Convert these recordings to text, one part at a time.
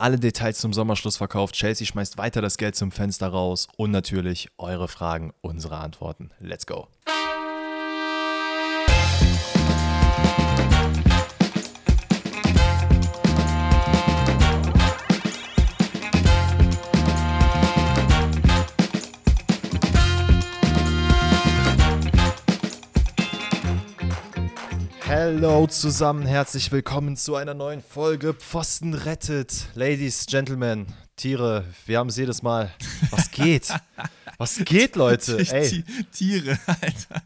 alle Details zum Sommerschluss verkauft. Chelsea schmeißt weiter das Geld zum Fenster raus und natürlich eure Fragen, unsere Antworten. Let's go. Hallo zusammen, herzlich willkommen zu einer neuen Folge Pfosten rettet. Ladies, Gentlemen, Tiere, wir haben es jedes Mal. Was geht? Was geht, Leute? Ey. Tiere, Alter.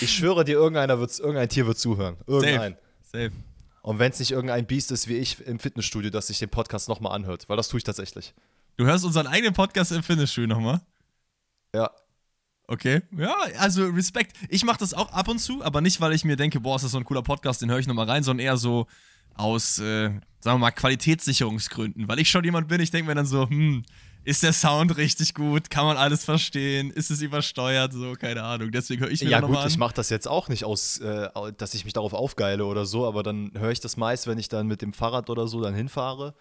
Ich schwöre dir, irgendeiner wird, irgendein Tier wird zuhören. Irgendein. Safe. Safe. Und wenn es nicht irgendein Biest ist wie ich im Fitnessstudio, das sich den Podcast nochmal anhört, weil das tue ich tatsächlich. Du hörst unseren eigenen Podcast im Fitnessstudio nochmal? Ja, Okay, ja, also Respekt. Ich mache das auch ab und zu, aber nicht, weil ich mir denke, boah, ist das so ein cooler Podcast, den höre ich nochmal rein, sondern eher so aus, äh, sagen wir mal, Qualitätssicherungsgründen. Weil ich schon jemand bin, ich denke mir dann so, hm, ist der Sound richtig gut? Kann man alles verstehen? Ist es übersteuert? So, keine Ahnung. Deswegen höre ich mir ja gut, an. ich mache das jetzt auch nicht aus, äh, dass ich mich darauf aufgeile oder so, aber dann höre ich das meist, wenn ich dann mit dem Fahrrad oder so dann hinfahre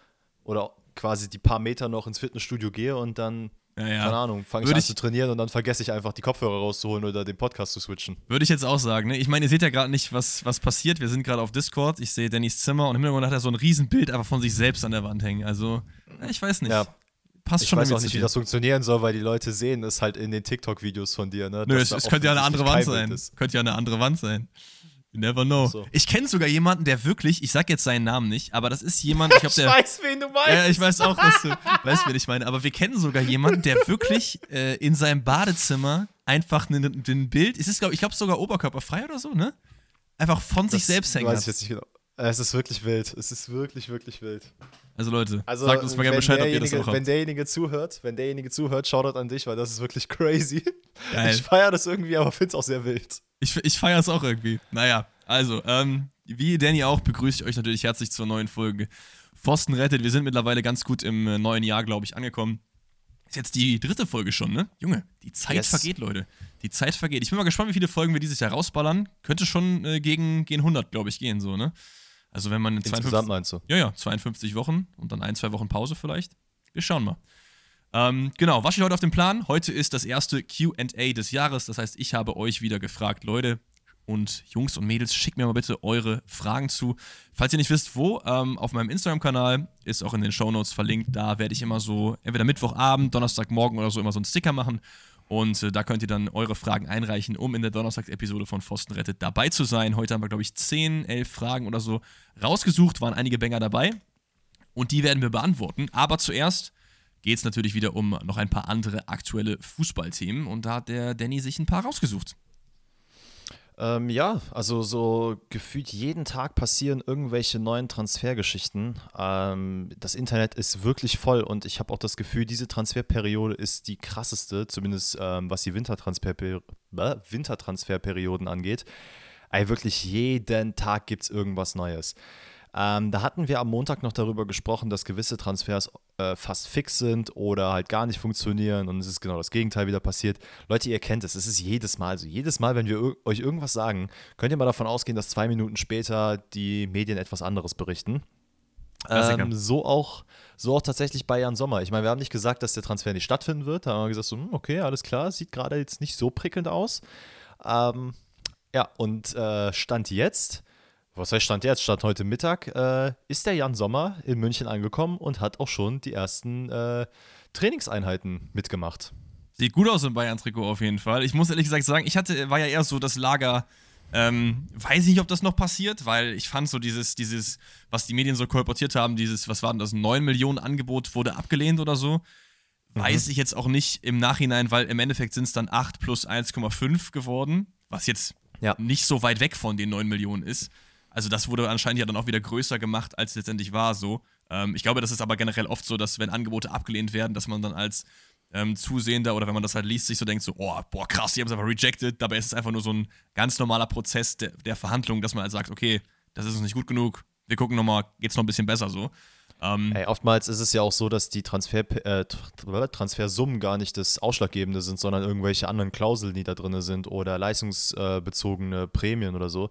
oder quasi die paar Meter noch ins Fitnessstudio gehe und dann ja, ja. keine Ahnung, fange ich Würde an ich- zu trainieren und dann vergesse ich einfach die Kopfhörer rauszuholen oder den Podcast zu switchen. Würde ich jetzt auch sagen, ne? Ich meine, ihr seht ja gerade nicht, was, was passiert. Wir sind gerade auf Discord. Ich sehe Dannys Zimmer und im Hintergrund hat er so ein Riesenbild einfach von sich selbst an der Wand hängen. Also, ja, ich weiß nicht. Ja. Passt Ich schon weiß auch nicht, wie das funktionieren soll, weil die Leute sehen es halt in den TikTok-Videos von dir. Ne? Nö, es, es könnte ja eine andere Wand sein. Könnte ja eine andere Wand sein. You never know. So. Ich kenne sogar jemanden, der wirklich, ich sag jetzt seinen Namen nicht, aber das ist jemand, ich glaube, der. weiß, wen du meinst. Ja, ich weiß auch, was du weißt, wen ich meine. Aber wir kennen sogar jemanden, der wirklich äh, in seinem Badezimmer einfach ein, Bild, es ist, glaub, ich glaube, sogar oberkörperfrei oder so, ne? Einfach von sich Das selbst hängen Weiß hat. ich jetzt nicht genau. Es ist wirklich wild. Es ist wirklich, wirklich wild. Also Leute, Also, sagt uns mal gerne wenn Bescheid, ob ihr das auch Wenn habt. derjenige zuhört, wenn derjenige zuhört, Shoutout an dich, weil das ist wirklich crazy. Geil. Ich feiere das irgendwie, aber finde es auch sehr wild. Ich, ich feiere es auch irgendwie. Naja, also, ähm, wie Danny auch, begrüße ich euch natürlich herzlich zur neuen Folge Pfosten rettet. Wir sind mittlerweile ganz gut im äh, neuen Jahr, glaube ich, angekommen. Ist jetzt die dritte Folge schon, ne? Junge, die Zeit Yes. vergeht, Leute. Die Zeit vergeht. Ich bin mal gespannt, wie viele Folgen wir dieses Jahr rausballern. Könnte schon äh, gegen, gegen 100, glaube ich, gehen, so, ne? Also, wenn man in Insgesamt 52, meinst du? ja, ja, 52 Wochen und dann ein, zwei Wochen Pause vielleicht. Wir schauen mal. Ähm, genau, was steht heute auf dem Plan? Heute ist das erste QA des Jahres. Das heißt, ich habe euch wieder gefragt, Leute und Jungs und Mädels, schickt mir mal bitte eure Fragen zu. Falls ihr nicht wisst, wo, ähm, auf meinem Instagram-Kanal ist auch in den Shownotes verlinkt. Da werde ich immer so, entweder Mittwochabend, Donnerstagmorgen oder so, immer so einen Sticker machen. Und äh, da könnt ihr dann eure Fragen einreichen, um in der Donnerstagsepisode von Pfosten rettet dabei zu sein. Heute haben wir, glaube ich, 10, 11 Fragen oder so rausgesucht, waren einige Banger dabei. Und die werden wir beantworten. Aber zuerst geht es natürlich wieder um noch ein paar andere aktuelle Fußballthemen. Und da hat der Danny sich ein paar rausgesucht. Ähm, ja, also so gefühlt jeden Tag passieren irgendwelche neuen Transfergeschichten. Ähm, das Internet ist wirklich voll und ich habe auch das Gefühl, diese Transferperiode ist die krasseste, zumindest ähm, was die Wintertransferperi äh, Wintertransferperioden angeht. Ey, wirklich jeden Tag gibt es irgendwas Neues. Ähm, da hatten wir am Montag noch darüber gesprochen, dass gewisse Transfers äh, fast fix sind oder halt gar nicht funktionieren und es ist genau das Gegenteil wieder passiert. Leute, ihr kennt es, es ist jedes Mal so. Jedes Mal, wenn wir ir- euch irgendwas sagen, könnt ihr mal davon ausgehen, dass zwei Minuten später die Medien etwas anderes berichten. Ähm, so, auch, so auch tatsächlich bei Jan Sommer. Ich meine, wir haben nicht gesagt, dass der Transfer nicht stattfinden wird. Da haben wir gesagt, so, hm, okay, alles klar, sieht gerade jetzt nicht so prickelnd aus. Ähm, ja, und äh, Stand jetzt, was heißt Stand jetzt? Stand heute Mittag, äh, ist der Jan Sommer in München angekommen und hat auch schon die ersten äh, Trainingseinheiten mitgemacht. Sieht gut aus im Bayern-Trikot auf jeden Fall. Ich muss ehrlich gesagt sagen, ich hatte, war ja eher so das Lager, ähm, weiß nicht, ob das noch passiert, weil ich fand so dieses, dieses, was die Medien so kolportiert haben, dieses, was war denn das, 9 Millionen Angebot wurde abgelehnt oder so. Weiß ich jetzt auch nicht im Nachhinein, weil im Endeffekt sind es dann 8 plus 1,5 geworden, was jetzt Ja. nicht so weit weg von den 9 Millionen ist. Also das wurde anscheinend ja dann auch wieder größer gemacht, als es letztendlich war so. Ähm, ich glaube, das ist aber generell oft so, dass wenn Angebote abgelehnt werden, dass man dann als ähm, Zusehender oder wenn man das halt liest, sich so denkt, so, oh, boah, krass, die haben es einfach rejected. Dabei ist es einfach nur so ein ganz normaler Prozess der, der Verhandlung, dass man halt sagt, okay, das ist uns nicht gut genug, wir gucken nochmal, geht's noch ein bisschen besser so. Ähm, Ey, oftmals ist es ja auch so, dass die Transfer, äh, Tr- Transfersummen gar nicht das Ausschlaggebende sind, sondern irgendwelche anderen Klauseln, die da drin sind oder leistungsbezogene Prämien oder so,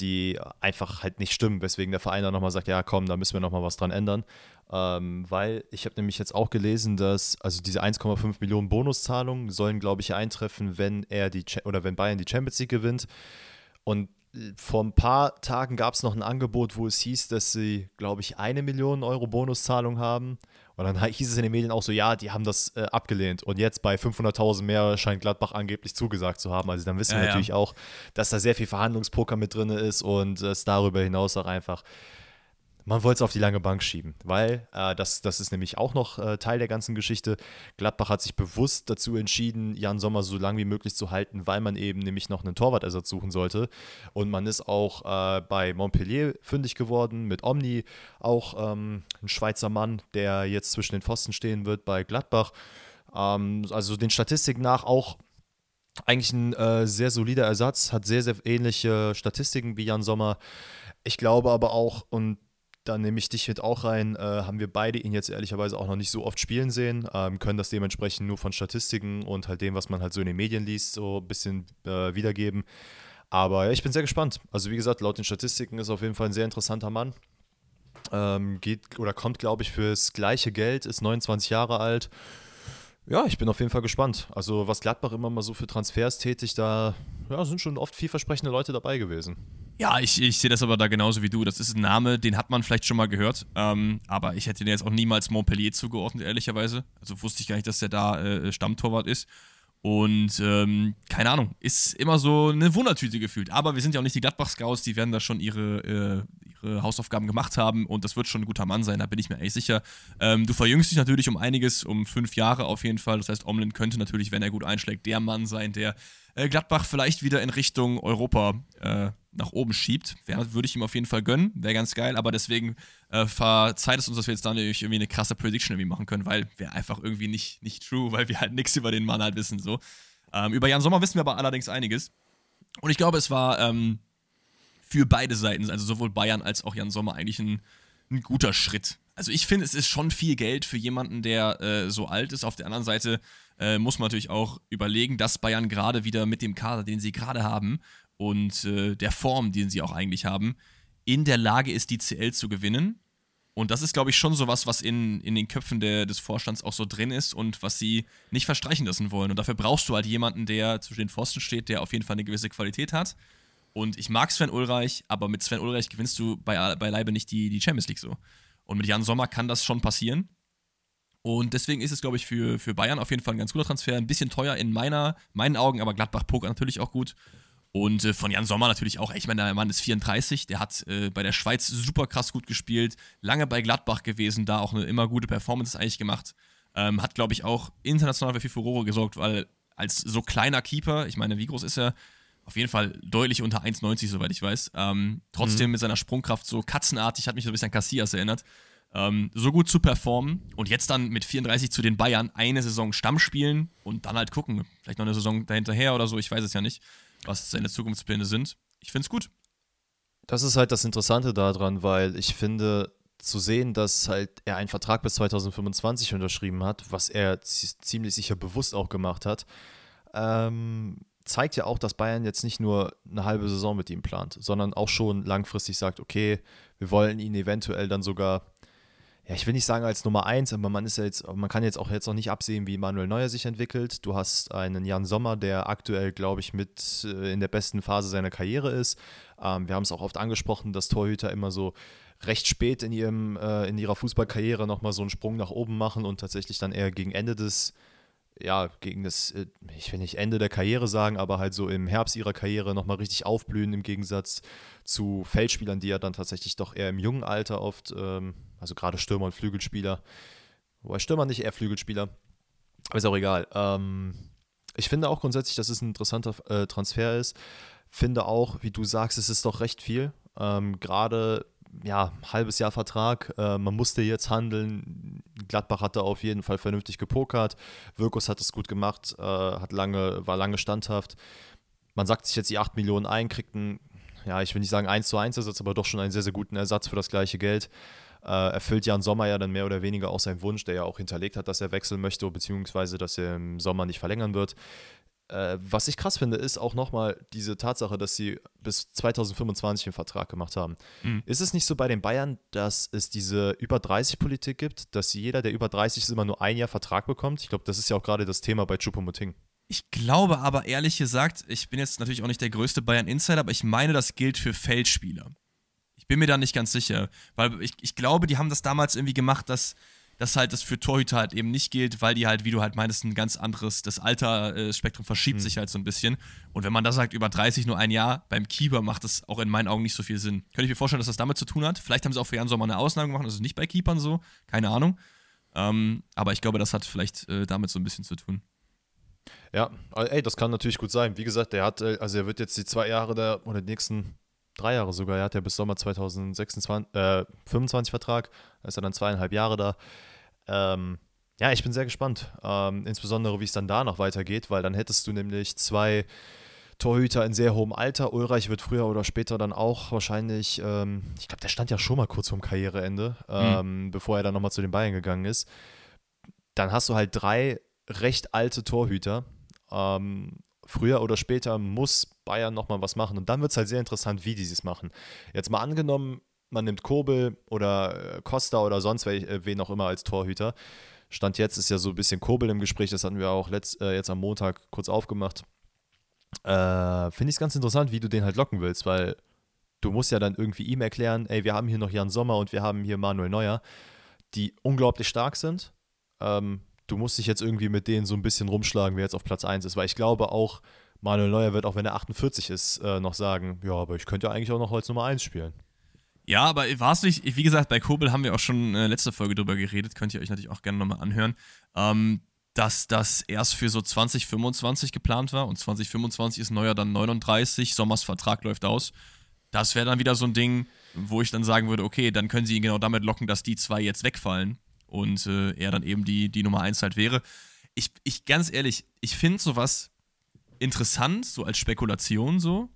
die einfach halt nicht stimmen, weswegen der Verein dann nochmal sagt, ja komm, da müssen wir nochmal was dran ändern. Ähm, weil ich habe nämlich jetzt auch gelesen, dass also diese 1,5 Millionen Bonuszahlungen sollen, glaube ich, eintreffen, wenn er die oder wenn Bayern die Champions League gewinnt. Und vor ein paar Tagen gab es noch ein Angebot, wo es hieß, dass sie, glaube ich, eine Million Euro Bonuszahlung haben. Und dann hieß es in den Medien auch so, ja, die haben das äh, abgelehnt. Und jetzt bei 500.000 mehr scheint Gladbach angeblich zugesagt zu haben. Also dann wissen ja, wir natürlich ja. auch, dass da sehr viel Verhandlungspoker mit drin ist und es darüber hinaus auch einfach man wollte es auf die lange Bank schieben, weil äh, das, das ist nämlich auch noch äh, Teil der ganzen Geschichte. Gladbach hat sich bewusst dazu entschieden, Jan Sommer so lange wie möglich zu halten, weil man eben nämlich noch einen Torwartersatz suchen sollte. Und man ist auch äh, bei Montpellier fündig geworden, mit Omni auch ähm, ein Schweizer Mann, der jetzt zwischen den Pfosten stehen wird bei Gladbach. Ähm, also den Statistiken nach auch eigentlich ein äh, sehr solider Ersatz, hat sehr, sehr ähnliche Statistiken wie Jan Sommer. Ich glaube aber auch, und da nehme ich dich mit auch rein, äh, haben wir beide ihn jetzt ehrlicherweise auch noch nicht so oft spielen sehen, ähm, können das dementsprechend nur von Statistiken und halt dem, was man halt so in den Medien liest, so ein bisschen äh, wiedergeben. Aber ja, ich bin sehr gespannt. Also wie gesagt, laut den Statistiken ist er auf jeden Fall ein sehr interessanter Mann. Ähm, geht oder kommt, glaube ich, fürs gleiche Geld, ist 29 Jahre alt. Ja, ich bin auf jeden Fall gespannt. Also was Gladbach immer mal so für Transfers tätigt, da ja, sind schon oft vielversprechende Leute dabei gewesen. Ja, ich, ich sehe das aber da genauso wie du. Das ist ein Name, den hat man vielleicht schon mal gehört. Ähm, aber ich hätte den jetzt auch niemals Montpellier zugeordnet, ehrlicherweise. Also wusste ich gar nicht, dass der da äh, Stammtorwart ist. Und ähm, keine Ahnung, ist immer so eine Wundertüte gefühlt. Aber wir sind ja auch nicht die Gladbach-Scouts, die werden da schon ihre, äh, ihre Hausaufgaben gemacht haben und das wird schon ein guter Mann sein, da bin ich mir echt sicher. Ähm, du verjüngst dich natürlich um einiges, um fünf Jahre auf jeden Fall. Das heißt, Omlin könnte natürlich, wenn er gut einschlägt, der Mann sein, der Gladbach vielleicht wieder in Richtung Europa äh, nach oben schiebt. Würde ich ihm auf jeden Fall gönnen, wäre ganz geil, aber deswegen äh, verzeiht es uns, dass wir jetzt da irgendwie eine krasse Prediction irgendwie machen können, weil wäre einfach irgendwie nicht, nicht true, weil wir halt nichts über den Mann halt wissen. So. Ähm, über Jan Sommer wissen wir aber allerdings einiges. Und ich glaube, es war ähm, für beide Seiten, also sowohl Bayern als auch Jan Sommer, eigentlich ein, ein guter Schritt. Also ich finde, es ist schon viel Geld für jemanden, der äh, so alt ist. Auf der anderen Seite äh, muss man natürlich auch überlegen, dass Bayern gerade wieder mit dem Kader, den sie gerade haben und äh, der Form, den sie auch eigentlich haben, in der Lage ist, die CL zu gewinnen. Und das ist, glaube ich, schon so was, was in, in den Köpfen der, des Vorstands auch so drin ist und was sie nicht verstreichen lassen wollen. Und dafür brauchst du halt jemanden, der zwischen den Pfosten steht, der auf jeden Fall eine gewisse Qualität hat. Und ich mag Sven Ulreich, aber mit Sven Ulreich gewinnst du bei, beileibe nicht die, die Champions League so. Und mit Jan Sommer kann das schon passieren. Und deswegen ist es, glaube ich, für, für Bayern auf jeden Fall ein ganz guter Transfer. Ein bisschen teuer in meiner, meinen Augen, aber Gladbach Poker natürlich auch gut. Und äh, von Jan Sommer natürlich auch. Ich meine, der Mann ist 34, der hat äh, bei der Schweiz super krass gut gespielt, lange bei Gladbach gewesen, da auch eine immer gute Performance eigentlich gemacht. Ähm, hat, glaube ich, auch international für viel Furore gesorgt, weil als so kleiner Keeper, ich meine, wie groß ist er? Auf jeden Fall deutlich unter 1,90, soweit ich weiß. Ähm, trotzdem mhm. mit seiner Sprungkraft so katzenartig, hat mich so ein bisschen an Cassias erinnert ähm, so gut zu performen und jetzt dann mit 34 zu den Bayern eine Saison Stamm spielen und dann halt gucken, vielleicht noch eine Saison dahinterher oder so, ich weiß es ja nicht, was seine Zukunftspläne sind. Ich finde es gut. Das ist halt das Interessante daran, weil ich finde, zu sehen, dass halt er einen Vertrag bis 2025 unterschrieben hat, was er ziemlich sicher bewusst auch gemacht hat, ähm, zeigt ja auch, dass Bayern jetzt nicht nur eine halbe Saison mit ihm plant, sondern auch schon langfristig sagt, okay, wir wollen ihn eventuell dann sogar ja, ich will nicht sagen als Nummer eins, aber man ist ja jetzt, man kann jetzt auch jetzt noch nicht absehen, wie Manuel Neuer sich entwickelt. Du hast einen Jan Sommer, der aktuell, glaube ich, mit äh, in der besten Phase seiner Karriere ist. Ähm, wir haben es auch oft angesprochen, dass Torhüter immer so recht spät in, ihrem, äh, in ihrer Fußballkarriere nochmal so einen Sprung nach oben machen und tatsächlich dann eher gegen Ende des, ja, gegen das, äh, ich will nicht Ende der Karriere sagen, aber halt so im Herbst ihrer Karriere nochmal richtig aufblühen im Gegensatz zu Feldspielern, die ja dann tatsächlich doch eher im jungen Alter oft ähm, also gerade Stürmer und Flügelspieler. Wobei Stürmer nicht eher Flügelspieler. Aber ist auch egal. Ähm, ich finde auch grundsätzlich, dass es ein interessanter äh, Transfer ist. Finde auch, wie du sagst, es ist doch recht viel. Ähm, gerade ja, halbes Jahr Vertrag. Äh, man musste jetzt handeln. Gladbach hatte auf jeden Fall vernünftig gepokert. Wirkus hat es gut gemacht, äh, hat lange, war lange standhaft. Man sagt sich jetzt die 8 Millionen ein, kriegt einen, ja, ich will nicht sagen 1 zu 1 Ersatz, aber doch schon einen sehr, sehr guten Ersatz für das gleiche Geld äh, erfüllt Jan Sommer ja dann mehr oder weniger auch seinen Wunsch, der ja auch hinterlegt hat, dass er wechseln möchte, beziehungsweise dass er im Sommer nicht verlängern wird. Äh, was ich krass finde, ist auch nochmal diese Tatsache, dass sie bis 2025 einen Vertrag gemacht haben. Mhm. Ist es nicht so bei den Bayern, dass es diese über 30-Politik gibt, dass jeder, der über 30 ist, immer nur ein Jahr Vertrag bekommt? Ich glaube, das ist ja auch gerade das Thema bei Chupomoting. Ich glaube aber ehrlich gesagt, ich bin jetzt natürlich auch nicht der größte Bayern-Insider, aber ich meine, das gilt für Feldspieler. Ich bin mir da nicht ganz sicher, weil ich, ich glaube, die haben das damals irgendwie gemacht, dass dass halt das für Torhüter halt eben nicht gilt, weil die halt, wie du halt meinst, ein ganz anderes, das Altersspektrum verschiebt mhm. sich halt so ein bisschen. Und wenn man da sagt, über 30 nur ein Jahr, beim Keeper macht das auch in meinen Augen nicht so viel Sinn. Könnte ich mir vorstellen, dass das damit zu tun hat. Vielleicht haben sie auch für Jan Sommer eine Ausnahme gemacht, das ist nicht bei Keepern so, keine Ahnung. Ähm, aber ich glaube, das hat vielleicht äh, damit so ein bisschen zu tun. Ja, ey, das kann natürlich gut sein. Wie gesagt, der hat, äh, also er wird jetzt die zwei Jahre der, oder die nächsten drei Jahre sogar, er hat ja bis Sommer 2026, äh, 25 Vertrag, da ist er dann zweieinhalb Jahre da. Ähm, ja, ich bin sehr gespannt. Ähm, insbesondere, wie es dann da noch weitergeht, weil dann hättest du nämlich zwei Torhüter in sehr hohem Alter. Ulreich wird früher oder später dann auch wahrscheinlich, ähm, ich glaube, der stand ja schon mal kurz vorm Karriereende, mhm. bevor er dann nochmal zu den Bayern gegangen ist. Dann hast du halt drei recht alte Torhüter. Ähm, früher oder später muss Bayern nochmal was machen. Und dann wird es halt sehr interessant, wie die es machen. Jetzt mal angenommen, man nimmt Kobel oder äh, Costa oder sonst äh, wen auch immer als Torhüter. Stand jetzt ist ja so ein bisschen Kobel im Gespräch, das hatten wir auch letzt, äh, jetzt am Montag kurz aufgemacht. Äh, Finde ich es ganz interessant, wie du den halt locken willst, weil du musst ja dann irgendwie ihm erklären, ey, wir haben hier noch Jan Sommer und wir haben hier Manuel Neuer, die unglaublich stark sind. Ähm, du musst dich jetzt irgendwie mit denen so ein bisschen rumschlagen, wer jetzt auf Platz 1 ist, weil ich glaube auch, Manuel Neuer wird, auch wenn er 48 ist, äh, noch sagen, ja, aber ich könnte ja eigentlich auch noch als Nummer 1 spielen. Ja, aber war es nicht, wie gesagt, bei Kobel haben wir auch schon äh, letzte Folge drüber geredet, könnt ihr euch natürlich auch gerne nochmal anhören, ähm, dass das erst für so 2025 geplant war und 2025 ist Neuer dann 39, Sommers Vertrag läuft aus. Das wäre dann wieder so ein Ding, wo ich dann sagen würde, okay, dann können sie ihn genau damit locken, dass die zwei jetzt wegfallen und äh, er dann eben die, die Nummer 1 halt wäre. Ich, ich ganz ehrlich, ich finde sowas interessant, so als Spekulation so,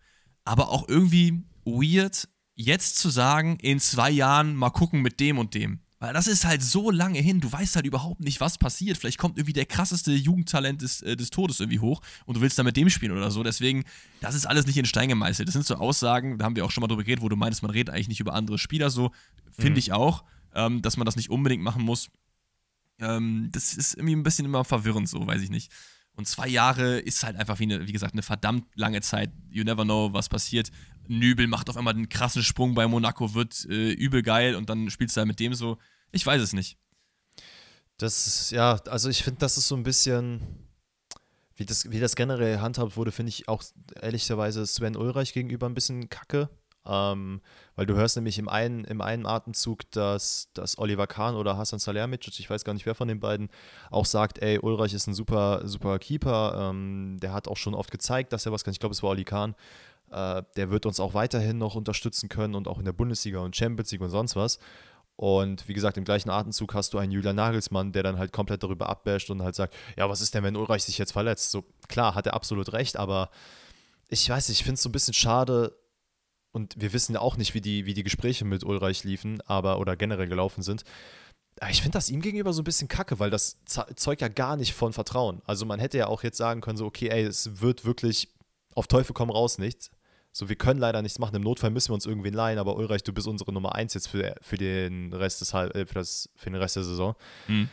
aber auch irgendwie weird, jetzt zu sagen, in zwei Jahren mal gucken mit dem und dem. Weil das ist halt so lange hin, du weißt halt überhaupt nicht, was passiert. Vielleicht kommt irgendwie der krasseste Jugendtalent des, äh, des Todes irgendwie hoch und du willst dann mit dem spielen oder so. Deswegen, das ist alles nicht in Stein gemeißelt. Das sind so Aussagen, da haben wir auch schon mal drüber geredet, wo du meinst, man redet eigentlich nicht über andere Spieler so. Finde mhm. ich auch, ähm, dass man das nicht unbedingt machen muss. Ähm, das ist irgendwie ein bisschen immer verwirrend so, weiß ich nicht. Und zwei Jahre ist halt einfach, wie, eine, wie gesagt, eine verdammt lange Zeit. You never know, was passiert. Nübel macht auf einmal einen krassen Sprung bei Monaco, wird äh, übel geil und dann spielst du halt mit dem so. Ich weiß es nicht. Das ist, ja, also ich finde, das ist so ein bisschen, wie das, wie das generell handhabt wurde, finde ich auch ehrlicherweise Sven Ulreich gegenüber ein bisschen kacke. Ähm, weil du hörst nämlich im einen, im einen Atemzug, dass, dass Oliver Kahn oder Hassan Salihamidzic, ich weiß gar nicht wer von den beiden, auch sagt, ey, Ulreich ist ein super, super Keeper. Ähm, der hat auch schon oft gezeigt, dass er was kann. Ich glaube, es war Oli Kahn. Äh, der wird uns auch weiterhin noch unterstützen können und auch in der Bundesliga und Champions League und sonst was. Und wie gesagt, im gleichen Atemzug hast du einen Julian Nagelsmann, der dann halt komplett darüber abbasht und halt sagt, ja, was ist denn, wenn Ulreich sich jetzt verletzt? So, klar, hat er absolut recht, aber ich weiß ich finde es so ein bisschen schade, und wir wissen ja auch nicht, wie die, wie die Gespräche mit Ulreich liefen, aber oder generell gelaufen sind. Ich finde das ihm gegenüber so ein bisschen kacke, weil das zeugt ja gar nicht von Vertrauen. Also man hätte ja auch jetzt sagen können, so, okay, ey, es wird wirklich auf Teufel komm raus nichts. So, wir können leider nichts machen. Im Notfall müssen wir uns irgendwen leihen, aber Ulreich, du bist unsere Nummer eins jetzt für, für, den, Rest des, äh, für, das, für den Rest der Saison. Mhm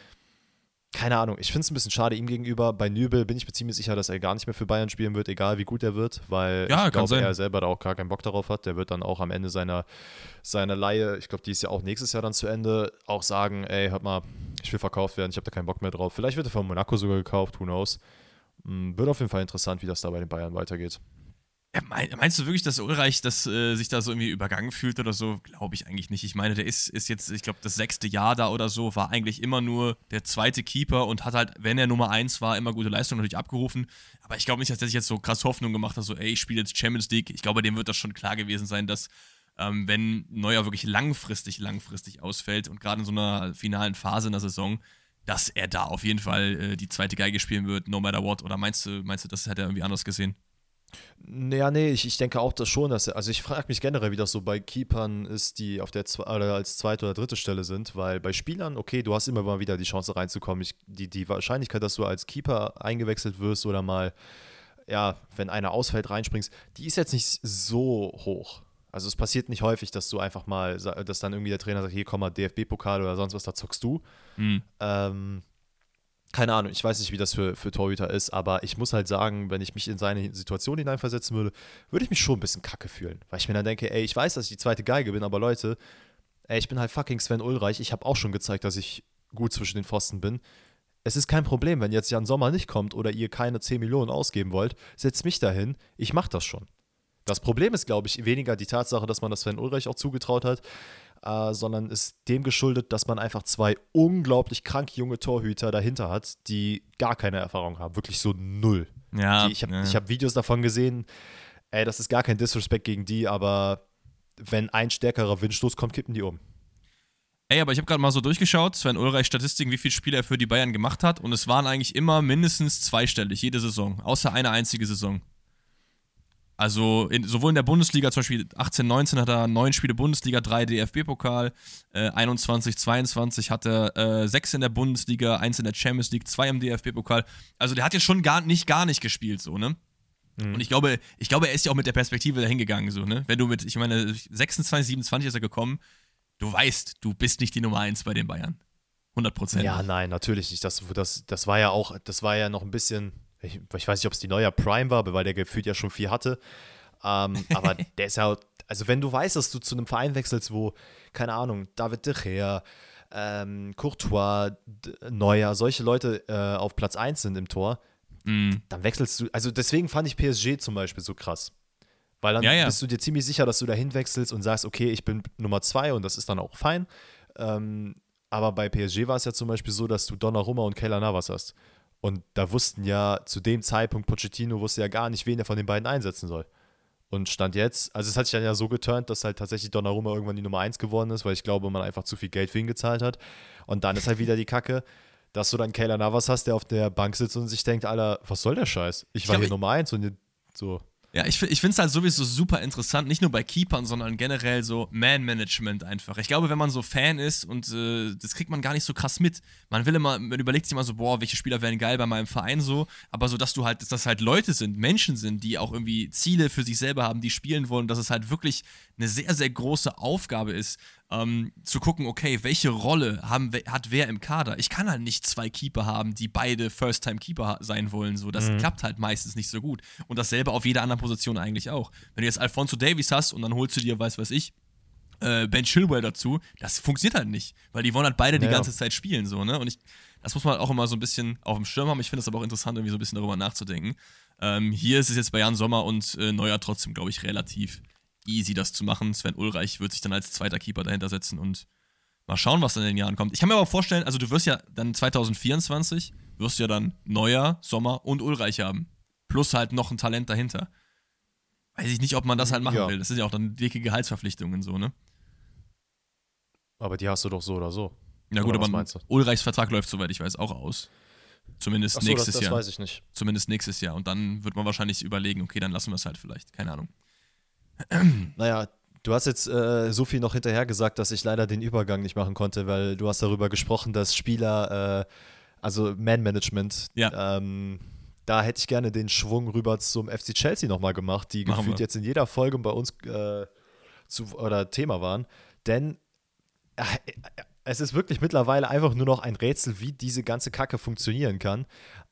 keine Ahnung, ich finde es ein bisschen schade ihm gegenüber. Bei Nübel bin ich mir ziemlich sicher, dass er gar nicht mehr für Bayern spielen wird, egal wie gut er wird, weil ja, ich glaube, er selber da auch gar keinen Bock darauf hat. Der wird dann auch am Ende seiner, seiner Laie, ich glaube, die ist ja auch nächstes Jahr dann zu Ende, auch sagen, ey, hört mal, ich will verkauft werden, ich habe da keinen Bock mehr drauf. Vielleicht wird er von Monaco sogar gekauft, who knows. Hm, wird auf jeden Fall interessant, wie das da bei den Bayern weitergeht. Meinst du wirklich, dass Ulreich das, äh, sich da so irgendwie übergangen fühlt oder so? Glaube ich eigentlich nicht. Ich meine, der ist, ist jetzt, ich glaube, das sechste Jahr da oder so, war eigentlich immer nur der zweite Keeper und hat halt, wenn er Nummer eins war, immer gute Leistung natürlich abgerufen. Aber ich glaube nicht, dass er sich jetzt so krass Hoffnung gemacht hat, so, ey, ich spiele jetzt Champions League. Ich glaube, dem wird das schon klar gewesen sein, dass, ähm, wenn Neuer wirklich langfristig, langfristig ausfällt und gerade in so einer finalen Phase in der Saison, dass er da auf jeden Fall äh, die zweite Geige spielen wird, no matter what. Oder meinst du, meinst du, das hätte er irgendwie anders gesehen? Ja, nee, ich, ich denke auch das schon, dass also ich frage mich generell, wie das so bei Keepern ist, die auf der oder als zweite oder dritte Stelle sind, weil bei Spielern, okay, du hast immer mal wieder die Chance reinzukommen. Ich, die, die Wahrscheinlichkeit, dass du als Keeper eingewechselt wirst oder mal ja, wenn einer ausfällt, reinspringst, die ist jetzt nicht so hoch. Also es passiert nicht häufig, dass du einfach mal, dass dann irgendwie der Trainer sagt, hier komm mal DFB-Pokal oder sonst was, da zockst du. Mhm. Ähm, keine Ahnung, ich weiß nicht, wie das für, für Torhüter ist, aber ich muss halt sagen, wenn ich mich in seine Situation hineinversetzen würde, würde ich mich schon ein bisschen kacke fühlen. Weil ich mir dann denke, ey, ich weiß, dass ich die zweite Geige bin, aber Leute, ey, ich bin halt fucking Sven Ulreich. Ich habe auch schon gezeigt, dass ich gut zwischen den Pfosten bin. Es ist kein Problem, wenn jetzt Jan Sommer nicht kommt oder ihr keine 10 Millionen ausgeben wollt, setzt mich dahin, ich mach das schon. Das Problem ist, glaube ich, weniger die Tatsache, dass man das Sven Ulreich auch zugetraut hat, äh, sondern ist dem geschuldet, dass man einfach zwei unglaublich krank junge Torhüter dahinter hat, die gar keine Erfahrung haben. Wirklich so null. Ja. Die, ich habe ja. hab Videos davon gesehen, ey, das ist gar kein Disrespect gegen die, aber wenn ein stärkerer Windstoß kommt, kippen die um. Ey, aber ich habe gerade mal so durchgeschaut, Sven Ulreich Statistiken, wie viele Spiele er für die Bayern gemacht hat und es waren eigentlich immer mindestens zweistellig, jede Saison, außer eine einzige Saison. Also in, sowohl in der Bundesliga, zum Beispiel 18, 19 hat er neun Spiele Bundesliga, drei DFB-Pokal, äh, 21, 22 hat er äh, sechs in der Bundesliga, eins in der Champions League, zwei im DFB-Pokal. Also der hat jetzt schon gar nicht, gar nicht gespielt, so, ne? Mhm. Und ich glaube, ich glaube, er ist ja auch mit der Perspektive dahin gegangen, so, ne? Wenn du mit, ich meine, 26, 27 ist er gekommen, du weißt, du bist nicht die Nummer eins bei den Bayern. 100 Prozent. Ja, nein, natürlich nicht. Das, das, das war ja auch, das war ja noch ein bisschen ich, ich weiß nicht, ob es die neue Prime war, weil der gefühlt ja schon viel hatte. Ähm, aber der ist ja, also wenn du weißt, dass du zu einem Verein wechselst, wo, keine Ahnung, David De Gea, ähm, Courtois, Neuer, solche Leute äh, auf Platz 1 sind im Tor, mm. dann wechselst du, also deswegen fand ich PSG zum Beispiel so krass. Weil dann ja, ja. bist du dir ziemlich sicher, dass du da hinwechselst und sagst, okay, ich bin Nummer 2 und das ist dann auch fein. Ähm, aber bei PSG war es ja zum Beispiel so, dass du Donnarumma und Keylor Navas hast. Und da wussten ja zu dem Zeitpunkt, Pochettino wusste ja gar nicht, wen er von den beiden einsetzen soll. Und stand jetzt, also es hat sich dann ja so geturnt, dass halt tatsächlich Donnarumma irgendwann die Nummer 1 geworden ist, weil ich glaube, man einfach zu viel Geld für ihn gezahlt hat. Und dann ist halt wieder die Kacke, dass du dann Kayla Navas hast, der auf der Bank sitzt und sich denkt, Alter, was soll der Scheiß? Ich war ich glaub, hier Nummer 1 und so. Ja, ich, ich finde es halt sowieso super interessant, nicht nur bei Keepern, sondern generell so Man-Management einfach. Ich glaube, wenn man so Fan ist und äh, das kriegt man gar nicht so krass mit. Man will immer, man überlegt sich immer so, boah, welche Spieler wären geil bei meinem Verein so, aber so, dass du halt, dass das halt Leute sind, Menschen sind, die auch irgendwie Ziele für sich selber haben, die spielen wollen, dass es halt wirklich eine sehr, sehr große Aufgabe ist, ähm, zu gucken, okay, welche Rolle haben, hat wer im Kader? Ich kann halt nicht zwei Keeper haben, die beide First-Time-Keeper sein wollen. So, das mhm. klappt halt meistens nicht so gut. Und dasselbe auf jeder anderen Position eigentlich auch. Wenn du jetzt Alfonso Davies hast und dann holst du dir, weiß was ich, äh, Ben Chilwell dazu, das funktioniert halt nicht, weil die wollen halt beide naja. die ganze Zeit spielen, so, ne? Und ich, das muss man halt auch immer so ein bisschen auf dem Schirm haben. Ich finde es aber auch interessant, irgendwie so ein bisschen darüber nachzudenken. Ähm, hier ist es jetzt bei Jan Sommer und äh, Neuer trotzdem, glaube ich, relativ easy, das zu machen. Sven Ulreich wird sich dann als zweiter Keeper dahinter setzen und mal schauen, was in den Jahren kommt. Ich kann mir aber vorstellen, also du wirst ja dann 2024, wirst ja dann Neuer, Sommer und Ulreich haben. Plus halt noch ein Talent dahinter. Weiß ich nicht, ob man das halt machen ja. will. Das sind ja auch dann dicke Gehaltsverpflichtungen so, ne? Aber die hast du doch so oder so. Ja gut, aber Ulreichs Vertrag läuft, soweit ich weiß, auch aus. Zumindest so, nächstes das, das Jahr. weiß ich nicht. Zumindest nächstes Jahr. Und dann wird man wahrscheinlich überlegen, okay, dann lassen wir es halt vielleicht. Keine Ahnung. Naja, du hast jetzt äh, so viel noch hinterher gesagt, dass ich leider den Übergang nicht machen konnte, weil du hast darüber gesprochen, dass Spieler, äh, also Man-Management, ja. ähm, da hätte ich gerne den Schwung rüber zum FC Chelsea nochmal gemacht, die Machen gefühlt wir. jetzt in jeder Folge bei uns äh, zu, oder Thema waren. Denn äh, es ist wirklich mittlerweile einfach nur noch ein Rätsel, wie diese ganze Kacke funktionieren kann.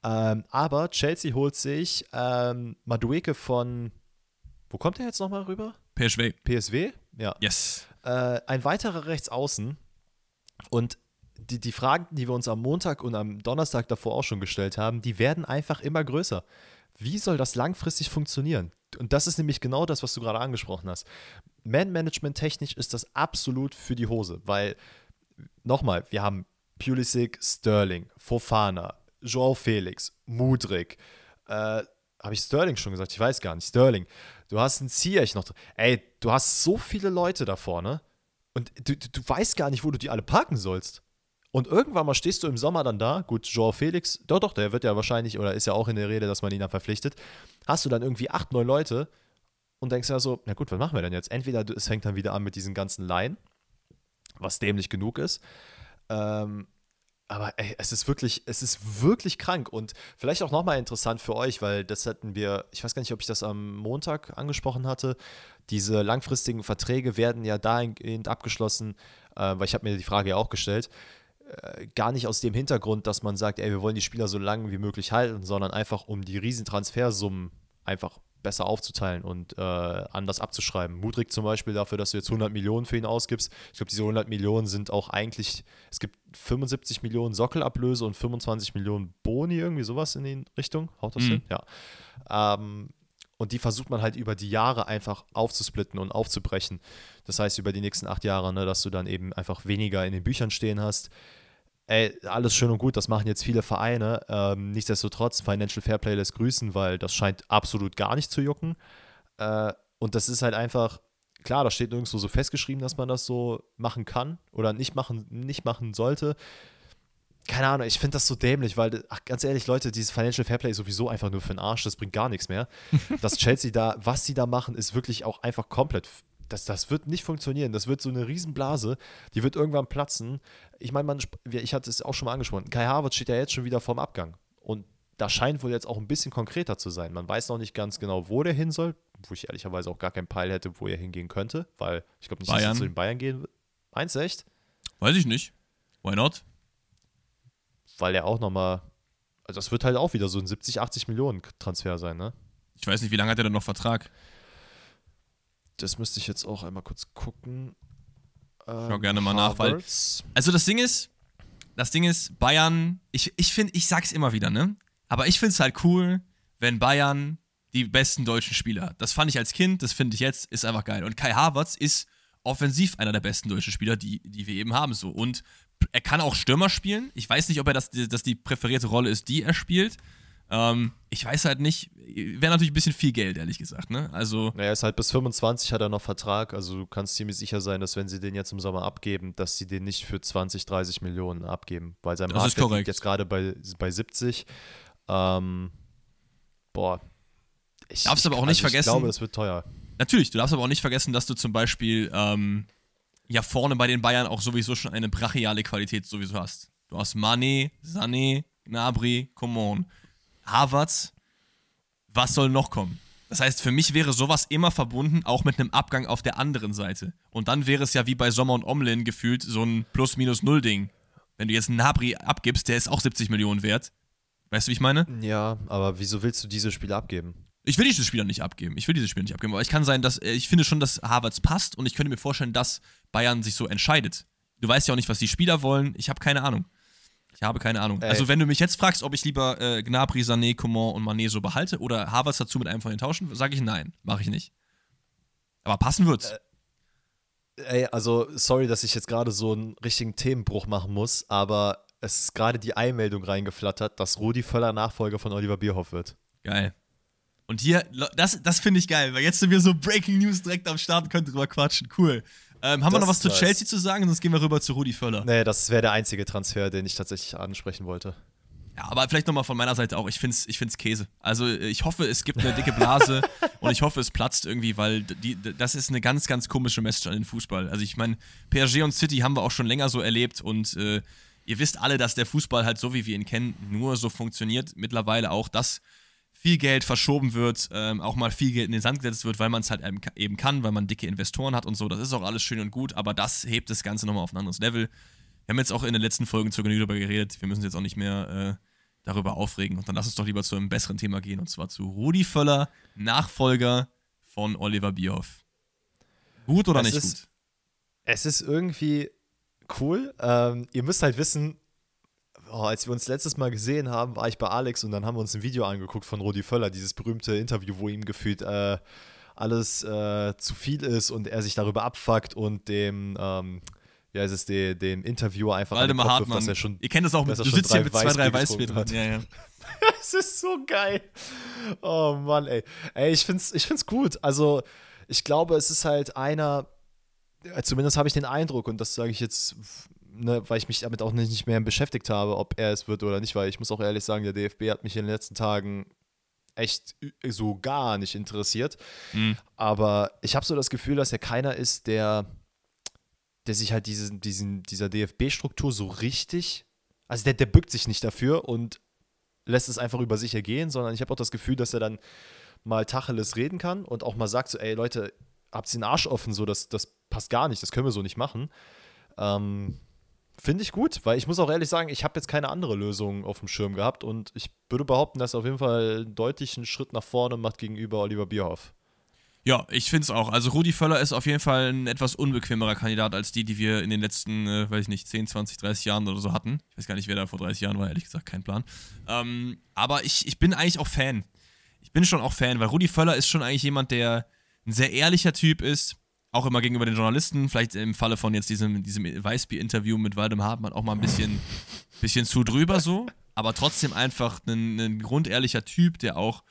Ähm, aber Chelsea holt sich ähm, Madueke von wo kommt er jetzt nochmal rüber? PSW. PSW? Ja. Yes. Äh, ein weiterer Rechtsaußen. Und die, die Fragen, die wir uns am Montag und am Donnerstag davor auch schon gestellt haben, die werden einfach immer größer. Wie soll das langfristig funktionieren? Und das ist nämlich genau das, was du gerade angesprochen hast. Man-Management technisch ist das absolut für die Hose, weil, nochmal, wir haben Pulisic, Sterling, Fofana, Joao Felix, Mudrik, äh, habe ich Sterling schon gesagt? Ich weiß gar nicht. Sterling. Du hast einen Ziyech noch. Ey, du hast so viele Leute da vorne und du, du, du weißt gar nicht, wo du die alle parken sollst. Und irgendwann mal stehst du im Sommer dann da, gut, Joao Felix, doch, doch, der wird ja wahrscheinlich, oder ist ja auch in der Rede, dass man ihn dann verpflichtet, hast du dann irgendwie acht, neun Leute und denkst ja so, na gut, was machen wir denn jetzt? Entweder es fängt dann wieder an mit diesen ganzen Laien, was dämlich genug ist, ähm, aber ey, es ist wirklich, es ist wirklich krank und vielleicht auch nochmal interessant für euch, weil das hatten wir, ich weiß gar nicht, ob ich das am Montag angesprochen hatte. Diese langfristigen Verträge werden ja dahingehend abgeschlossen, äh, weil ich habe mir die Frage ja auch gestellt, äh, gar nicht aus dem Hintergrund, dass man sagt, ey, wir wollen die Spieler so lange wie möglich halten, sondern einfach um die Riesentransfersummen einfach besser aufzuteilen und äh, anders abzuschreiben. Mudrik zum Beispiel dafür, dass du jetzt 100 Millionen für ihn ausgibst. Ich glaube, diese 100 Millionen sind auch eigentlich, es gibt 75 Millionen Sockelablöse und 25 Millionen Boni, irgendwie sowas in die Richtung. Haut das mhm. hin? Ja. Ähm, und die versucht man halt über die Jahre einfach aufzusplitten und aufzubrechen. Das heißt, über die nächsten acht Jahre, ne, dass du dann eben einfach weniger in den Büchern stehen hast ey, alles schön und gut, das machen jetzt viele Vereine. Ähm, nichtsdestotrotz, Financial Fairplay lässt grüßen, weil das scheint absolut gar nicht zu jucken. Äh, und das ist halt einfach, klar, da steht nirgendwo so festgeschrieben, dass man das so machen kann oder nicht machen, nicht machen sollte. Keine Ahnung, ich finde das so dämlich, weil, ach, ganz ehrlich, Leute, dieses Financial Fairplay ist sowieso einfach nur für den Arsch, das bringt gar nichts mehr. Dass Chelsea da, was sie da machen, ist wirklich auch einfach komplett das, das wird nicht funktionieren. Das wird so eine Riesenblase, die wird irgendwann platzen. Ich meine, ich hatte es auch schon mal angesprochen, Kai Harvard steht ja jetzt schon wieder vorm Abgang. Und da scheint wohl jetzt auch ein bisschen konkreter zu sein. Man weiß noch nicht ganz genau, wo der hin soll, wo ich ehrlicherweise auch gar keinen Peil hätte, wo er hingehen könnte, weil ich glaube nicht, Bayern. dass er zu den Bayern gehen wird. Meinst du echt? Weiß ich nicht. Why not? Weil er auch nochmal, also das wird halt auch wieder so ein 70, 80 Millionen Transfer sein, ne? Ich weiß nicht, wie lange hat er denn noch Vertrag? Das müsste ich jetzt auch einmal kurz gucken. Schau ähm, gerne mal nach, weil. Also das Ding ist, das Ding ist, Bayern, ich, ich finde, ich sag's immer wieder, ne? Aber ich finde es halt cool, wenn Bayern die besten deutschen Spieler hat. Das fand ich als Kind, das finde ich jetzt, ist einfach geil. Und Kai Havertz ist offensiv einer der besten deutschen Spieler, die, die wir eben haben. So. Und er kann auch Stürmer spielen. Ich weiß nicht, ob er das, das die präferierte Rolle ist, die er spielt. Ähm, ich weiß halt nicht, wäre natürlich ein bisschen viel Geld, ehrlich gesagt, ne? Also. Naja, ist halt bis 25 hat er noch Vertrag, also du kannst ziemlich sicher sein, dass wenn sie den jetzt im Sommer abgeben, dass sie den nicht für 20, 30 Millionen abgeben, weil sein Marktwert liegt jetzt gerade bei, bei 70. Ähm, boah. Ich, darfst aber auch nicht also vergessen. Ich glaube, es wird teuer. Natürlich, du darfst aber auch nicht vergessen, dass du zum Beispiel ähm, ja vorne bei den Bayern auch sowieso schon eine brachiale Qualität sowieso hast. Du hast Mane, Sané, Gnabry, Coman. Harvards, was soll noch kommen? Das heißt, für mich wäre sowas immer verbunden, auch mit einem Abgang auf der anderen Seite. Und dann wäre es ja wie bei Sommer und Omlin gefühlt so ein Plus-Minus-Null-Ding. Wenn du jetzt einen Nabri abgibst, der ist auch 70 Millionen wert. Weißt du, wie ich meine? Ja, aber wieso willst du diese Spieler abgeben? Ich will diese Spieler nicht abgeben. Ich will diese Spieler nicht abgeben. Aber ich kann sein, dass äh, ich finde schon, dass Harvards passt und ich könnte mir vorstellen, dass Bayern sich so entscheidet. Du weißt ja auch nicht, was die Spieler wollen. Ich habe keine Ahnung. Ich habe keine Ahnung. Ey. Also, wenn du mich jetzt fragst, ob ich lieber äh, Gnabry, Sané, Coman und Mané so behalte oder Havertz dazu mit einem von den tauschen, sage ich nein. Mache ich nicht. Aber passen wird's. Äh, ey, also, sorry, dass ich jetzt gerade so einen richtigen Themenbruch machen muss, aber es ist gerade die Einmeldung reingeflattert, dass Rudi Völler Nachfolger von Oliver Bierhoff wird. Geil. Und hier, das, das finde ich geil, weil jetzt sind wir so Breaking News direkt am Start und können drüber quatschen. Cool. Ähm, haben das wir noch was zu Chelsea zu sagen? Sonst gehen wir rüber zu Rudi Völler. Nee, das wäre der einzige Transfer, den ich tatsächlich ansprechen wollte. Ja, aber vielleicht nochmal von meiner Seite auch. Ich finde es ich find's Käse. Also, ich hoffe, es gibt eine dicke Blase und ich hoffe, es platzt irgendwie, weil die, das ist eine ganz, ganz komische Message an den Fußball. Also, ich meine, PSG und City haben wir auch schon länger so erlebt und äh, ihr wisst alle, dass der Fußball halt so, wie wir ihn kennen, nur so funktioniert. Mittlerweile auch das viel Geld verschoben wird, ähm, auch mal viel Geld in den Sand gesetzt wird, weil man es halt eben kann, weil man dicke Investoren hat und so. Das ist auch alles schön und gut, aber das hebt das Ganze nochmal auf ein anderes Level. Wir haben jetzt auch in den letzten Folgen zur Genüge darüber geredet. Wir müssen jetzt auch nicht mehr äh, darüber aufregen. Und dann lass uns doch lieber zu einem besseren Thema gehen, und zwar zu Rudi Völler, Nachfolger von Oliver Bierhoff. Gut oder es nicht ist, gut? Es ist irgendwie cool. Ähm, ihr müsst halt wissen, oh, als wir uns letztes Mal gesehen haben, war ich bei Alex und dann haben wir uns ein Video angeguckt von Rudi Völler, dieses berühmte Interview, wo ihm gefühlt äh, alles äh, zu viel ist und er sich darüber abfuckt und dem, ähm, wie heißt es, de, dem Interviewer einfach Waldemar Hartmann. Wirft, dass er schon, Ihr kennt das auch, mit, du sitzt hier mit zwei, drei Weißbier drin. Ja, ja. Es ist so geil. Oh Mann, ey. Ey, ich find's, ich find's gut. Also, ich glaube, es ist halt einer, zumindest habe ich den Eindruck, und das sage ich jetzt ne, weil ich mich damit auch nicht mehr beschäftigt habe, ob er es wird oder nicht, weil ich muss auch ehrlich sagen, der DFB hat mich in den letzten Tagen echt so gar nicht interessiert. Mhm. Aber ich habe so das Gefühl, dass er keiner ist, der, der sich halt diesen, diesen, dieser DFB-Struktur so richtig Also der, der bückt sich nicht dafür und lässt es einfach über sich ergehen, sondern ich habe auch das Gefühl, dass er dann mal Tacheles reden kann und auch mal sagt so, ey Leute, habt ihr den Arsch offen, so, das, das passt gar nicht, das können wir so nicht machen. Ähm, Finde ich gut, weil ich muss auch ehrlich sagen, ich habe jetzt keine andere Lösung auf dem Schirm gehabt und ich würde behaupten, dass er auf jeden Fall einen deutlichen Schritt nach vorne macht gegenüber Oliver Bierhoff. Ja, ich finde es auch. Also Rudi Völler ist auf jeden Fall ein etwas unbequemerer Kandidat als die, die wir in den letzten, äh, weiß ich nicht, 10, 20, 30 Jahren oder so hatten. Ich weiß gar nicht, wer da vor 30 Jahren war, ehrlich gesagt, kein Plan. Ähm, aber ich, ich bin eigentlich auch Fan. Ich bin schon auch Fan, weil Rudi Völler ist schon eigentlich jemand, der ein sehr ehrlicher Typ ist, auch immer gegenüber den Journalisten, vielleicht im Falle von jetzt diesem, diesem Weißbier-Interview mit Waldem Hartmann auch mal ein bisschen, bisschen zu drüber so, aber trotzdem einfach ein, ein grundehrlicher Typ, der auch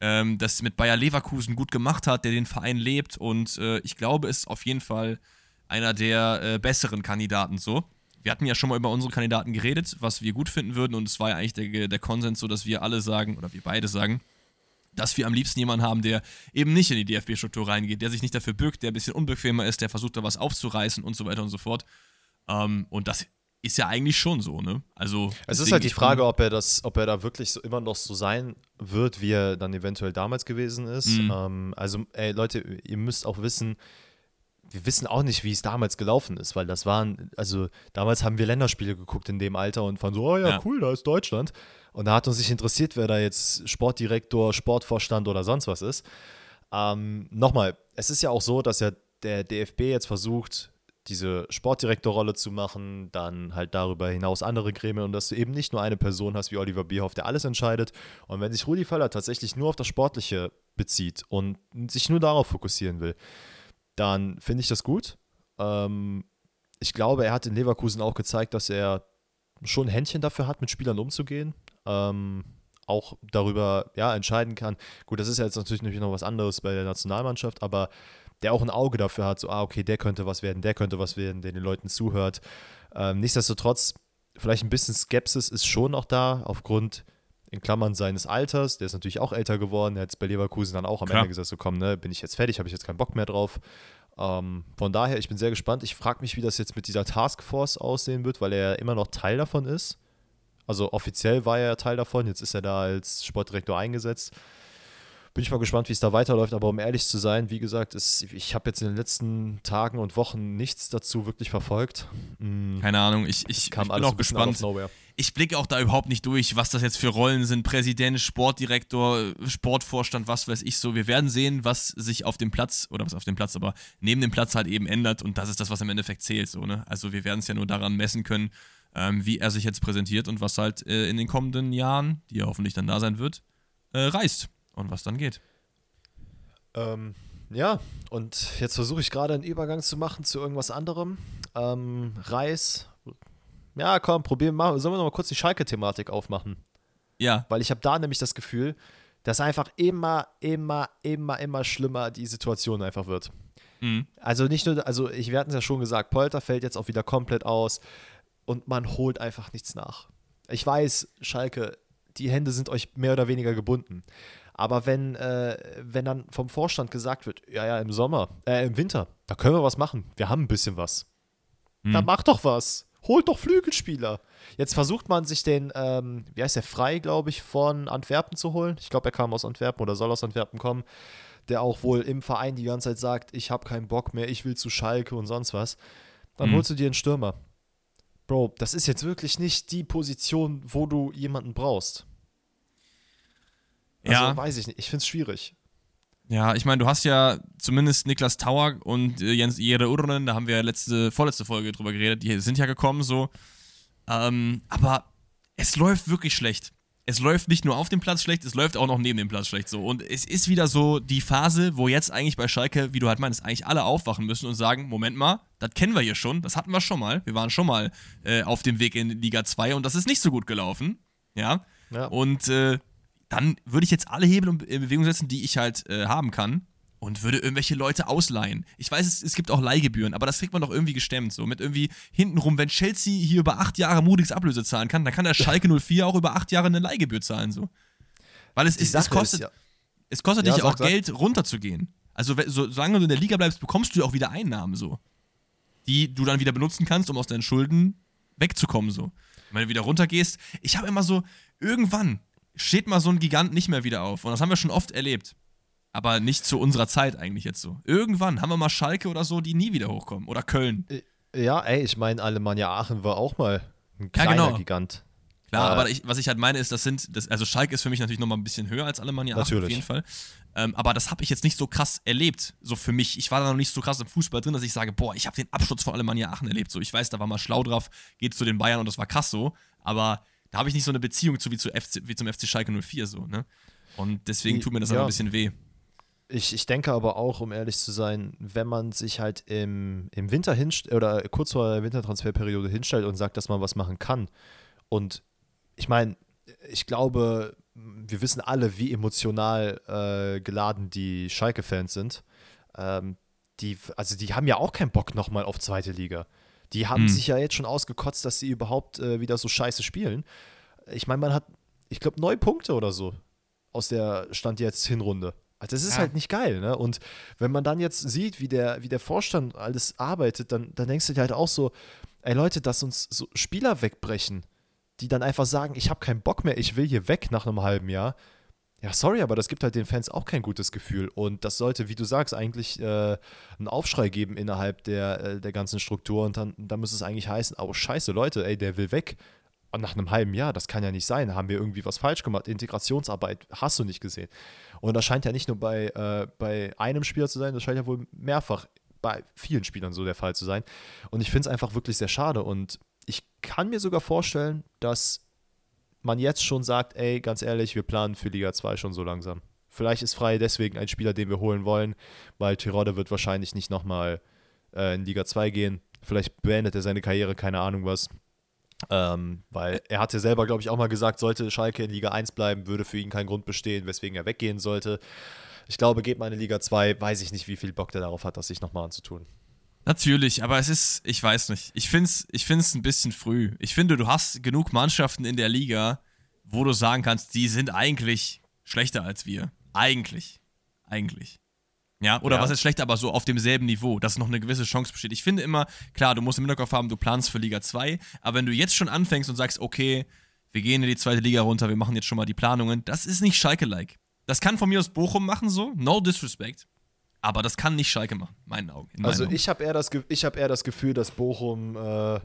ähm, das mit Bayer Leverkusen gut gemacht hat, der den Verein lebt und äh, ich glaube, ist auf jeden Fall einer der äh, besseren Kandidaten so. Wir hatten ja schon mal über unsere Kandidaten geredet, was wir gut finden würden und es war ja eigentlich der, der Konsens so, dass wir alle sagen, oder wir beide sagen, dass wir am liebsten jemanden haben, der eben nicht in die DFB-Struktur reingeht, der sich nicht dafür bückt, der ein bisschen unbequemer ist, der versucht da was aufzureißen und so weiter und so fort. Ähm, und das ist ja eigentlich schon so, ne? Also es ist halt die Frage, ob er das, ob er da wirklich so immer noch so sein wird, wie er dann eventuell damals gewesen ist. Mhm. Ähm, also, ey, Leute, ihr müsst auch wissen, wir wissen auch nicht, wie es damals gelaufen ist, weil das waren, also damals haben wir Länderspiele geguckt in dem Alter und fanden so, oh ja, ja. cool, da ist Deutschland. Und da hat uns nicht interessiert, wer da jetzt Sportdirektor, Sportvorstand oder sonst was ist. Ähm, Nochmal, es ist ja auch so, dass ja der DFB jetzt versucht, diese Sportdirektorrolle zu machen, dann halt darüber hinaus andere Gremien und dass du eben nicht nur eine Person hast wie Oliver Bierhoff, der alles entscheidet. Und wenn sich Rudi Völler tatsächlich nur auf das Sportliche bezieht und sich nur darauf fokussieren will, dann finde ich das gut. Ähm, ich glaube, er hat in Leverkusen auch gezeigt, dass er schon ein Händchen dafür hat, mit Spielern umzugehen ähm, auch darüber ja, entscheiden kann. Gut, das ist ja jetzt natürlich noch was anderes bei der Nationalmannschaft, aber der auch ein Auge dafür hat, so, ah, okay, der könnte was werden, der könnte was werden, der den Leuten zuhört. Ähm, nichtsdestotrotz, vielleicht ein bisschen Skepsis ist schon noch da, aufgrund in Klammern seines Alters. Der ist natürlich auch älter geworden. Er hat es bei Leverkusen dann auch am Klar. Ende gesagt, so komm, ne, bin ich jetzt fertig, habe ich jetzt keinen Bock mehr drauf. Ähm, von daher, ich bin sehr gespannt. Ich frage mich, wie das jetzt mit dieser Taskforce aussehen wird, weil er ja immer noch Teil davon ist. Also offiziell war er ja Teil davon, jetzt ist er da als Sportdirektor eingesetzt. Bin ich mal gespannt, wie es da weiterläuft, aber um ehrlich zu sein, wie gesagt, ist, ich habe jetzt in den letzten Tagen und Wochen nichts dazu wirklich verfolgt. Mhm. Keine Ahnung, ich, ich, ich bin auch gespannt. Ich blicke auch da überhaupt nicht durch, was das jetzt für Rollen sind. Präsident, Sportdirektor, Sportvorstand, was weiß ich so. Wir werden sehen, was sich auf dem Platz, oder was auf dem Platz, aber neben dem Platz halt eben ändert und das ist das, was im Endeffekt zählt. So, ne? Also wir werden es ja nur daran messen können, ähm, wie er sich jetzt präsentiert und was halt äh, in den kommenden Jahren, die er hoffentlich dann da sein wird, äh, reißt und was dann geht. Ähm, ja, und jetzt versuche ich gerade einen Übergang zu machen zu irgendwas anderem. Ähm, Reis. Ja, komm, probieren wir. Sollen wir noch mal kurz die Schalke-Thematik aufmachen? Ja. Weil ich habe da nämlich das Gefühl, dass einfach immer, immer, immer, immer schlimmer die Situation einfach wird. Mhm. Also nicht nur, also ich, wir hatten es ja schon gesagt, Polter fällt jetzt auch wieder komplett aus und man holt einfach nichts nach. Ich weiß, Schalke, die Hände sind euch mehr oder weniger gebunden. Aber wenn, äh, wenn dann vom Vorstand gesagt wird, ja, ja, im Sommer, äh, im Winter, da können wir was machen. Wir haben ein bisschen was. Hm. Dann macht doch was. Holt doch Flügelspieler. Jetzt versucht man sich den, ähm, wie heißt der, Frei, glaube ich, von Antwerpen zu holen. Ich glaube, er kam aus Antwerpen oder soll aus Antwerpen kommen. Der auch wohl im Verein die ganze Zeit sagt, ich habe keinen Bock mehr, ich will zu Schalke und sonst was. Dann hm. holst du dir einen Stürmer. Bro, das ist jetzt wirklich nicht die Position, wo du jemanden brauchst. Also, ja. weiß ich nicht. Ich finde es schwierig. Ja, ich meine, du hast ja zumindest Niklas Tauer und äh, Jens Jere Urnen, da haben wir letzte, vorletzte Folge drüber geredet, die sind ja gekommen so. Ähm, aber es läuft wirklich schlecht es läuft nicht nur auf dem Platz schlecht, es läuft auch noch neben dem Platz schlecht so. Und es ist wieder so die Phase, wo jetzt eigentlich bei Schalke, wie du halt meinst, eigentlich alle aufwachen müssen und sagen: Moment mal, das kennen wir hier schon, das hatten wir schon mal. Wir waren schon mal äh, auf dem Weg in Liga 2 und das ist nicht so gut gelaufen. Ja. ja. Und äh, dann würde ich jetzt alle Hebel in Bewegung setzen, die ich halt äh, haben kann und würde irgendwelche Leute ausleihen. Ich weiß, es, es gibt auch Leihgebühren, aber das kriegt man doch irgendwie gestemmt. So mit irgendwie hintenrum, wenn Chelsea hier über acht Jahre Mutigs Ablöse zahlen kann, dann kann der Schalke 04 auch über acht Jahre eine Leihgebühr zahlen. So. Weil es, ist, es kostet, ist, ja. es kostet ja, dich auch Geld, runterzugehen. Also, so, solange du in der Liga bleibst, bekommst du auch wieder Einnahmen so. Die du dann wieder benutzen kannst, um aus deinen Schulden wegzukommen so. wenn du wieder runtergehst, ich habe immer so, irgendwann steht mal so ein Gigant nicht mehr wieder auf. Und das haben wir schon oft erlebt. Aber nicht zu unserer Zeit eigentlich jetzt so. Irgendwann haben wir mal Schalke oder so, die nie wieder hochkommen. Oder Köln. Äh, ja, ey, ich meine, Alemannia Aachen war auch mal ein kleiner ja, genau. Gigant. Klar, äh, aber ich, was ich halt meine, ist, das sind, das, also Schalke ist für mich natürlich nochmal ein bisschen höher als Alemannia Aachen auf jeden Fall. Ähm, aber das habe ich jetzt nicht so krass erlebt, so für mich. Ich war da noch nicht so krass im Fußball drin, dass ich sage, boah, ich habe den Absturz von Alemannia Aachen erlebt. So, ich weiß, da war mal schlau drauf, geht zu den Bayern und das war krass so. Aber da habe ich nicht so eine Beziehung zu wie, zu FC, wie zum FC Schalke 04 so, ne? Und deswegen tut mir das ja. ein bisschen weh. Ich, ich denke aber auch, um ehrlich zu sein, wenn man sich halt im, im Winter hinstellt oder kurz vor der Wintertransferperiode hinstellt und sagt, dass man was machen kann. Und ich meine, ich glaube, wir wissen alle, wie emotional äh, geladen die Schalke-Fans sind. Ähm, die, also die haben ja auch keinen Bock nochmal auf zweite Liga. Die haben mhm. sich ja jetzt schon ausgekotzt, dass sie überhaupt äh, wieder so scheiße spielen. Ich meine, man hat, ich glaube, neun Punkte oder so aus der Stand jetzt Hinrunde. Also das ist ja. halt nicht geil, ne? Und wenn man dann jetzt sieht, wie der, wie der Vorstand alles arbeitet, dann, dann denkst du dir halt auch so, ey Leute, dass uns so Spieler wegbrechen, die dann einfach sagen, ich habe keinen Bock mehr, ich will hier weg nach einem halben Jahr. Ja, sorry, aber das gibt halt den Fans auch kein gutes Gefühl. Und das sollte, wie du sagst, eigentlich äh, einen Aufschrei geben innerhalb der, äh, der ganzen Struktur. Und dann, dann müsste es eigentlich heißen, oh scheiße, Leute, ey, der will weg. Und nach einem halben Jahr, das kann ja nicht sein. Haben wir irgendwie was falsch gemacht? Integrationsarbeit hast du nicht gesehen. Und das scheint ja nicht nur bei, äh, bei einem Spieler zu sein, das scheint ja wohl mehrfach bei vielen Spielern so der Fall zu sein. Und ich finde es einfach wirklich sehr schade. Und ich kann mir sogar vorstellen, dass man jetzt schon sagt, ey, ganz ehrlich, wir planen für Liga 2 schon so langsam. Vielleicht ist Frei deswegen ein Spieler, den wir holen wollen, weil Tirode wird wahrscheinlich nicht nochmal äh, in Liga 2 gehen. Vielleicht beendet er seine Karriere, keine Ahnung was. Ähm, weil er hatte selber, glaube ich, auch mal gesagt, sollte Schalke in Liga 1 bleiben, würde für ihn kein Grund bestehen, weswegen er weggehen sollte. Ich glaube, geht mal in Liga 2, weiß ich nicht, wie viel Bock der darauf hat, das sich nochmal anzutun. Natürlich, aber es ist, ich weiß nicht. Ich finde es ich find's ein bisschen früh. Ich finde, du hast genug Mannschaften in der Liga, wo du sagen kannst, die sind eigentlich schlechter als wir. Eigentlich. Eigentlich. Ja, oder ja. was ist schlecht, aber so auf demselben Niveau, dass noch eine gewisse Chance besteht. Ich finde immer, klar, du musst im Hinterkopf haben, du planst für Liga 2, aber wenn du jetzt schon anfängst und sagst, okay, wir gehen in die zweite Liga runter, wir machen jetzt schon mal die Planungen, das ist nicht Schalke-like. Das kann von mir aus Bochum machen, so, no disrespect. Aber das kann nicht Schalke machen, meinen Augen. In also ich habe eher, das hab eher das Gefühl, dass Bochum äh,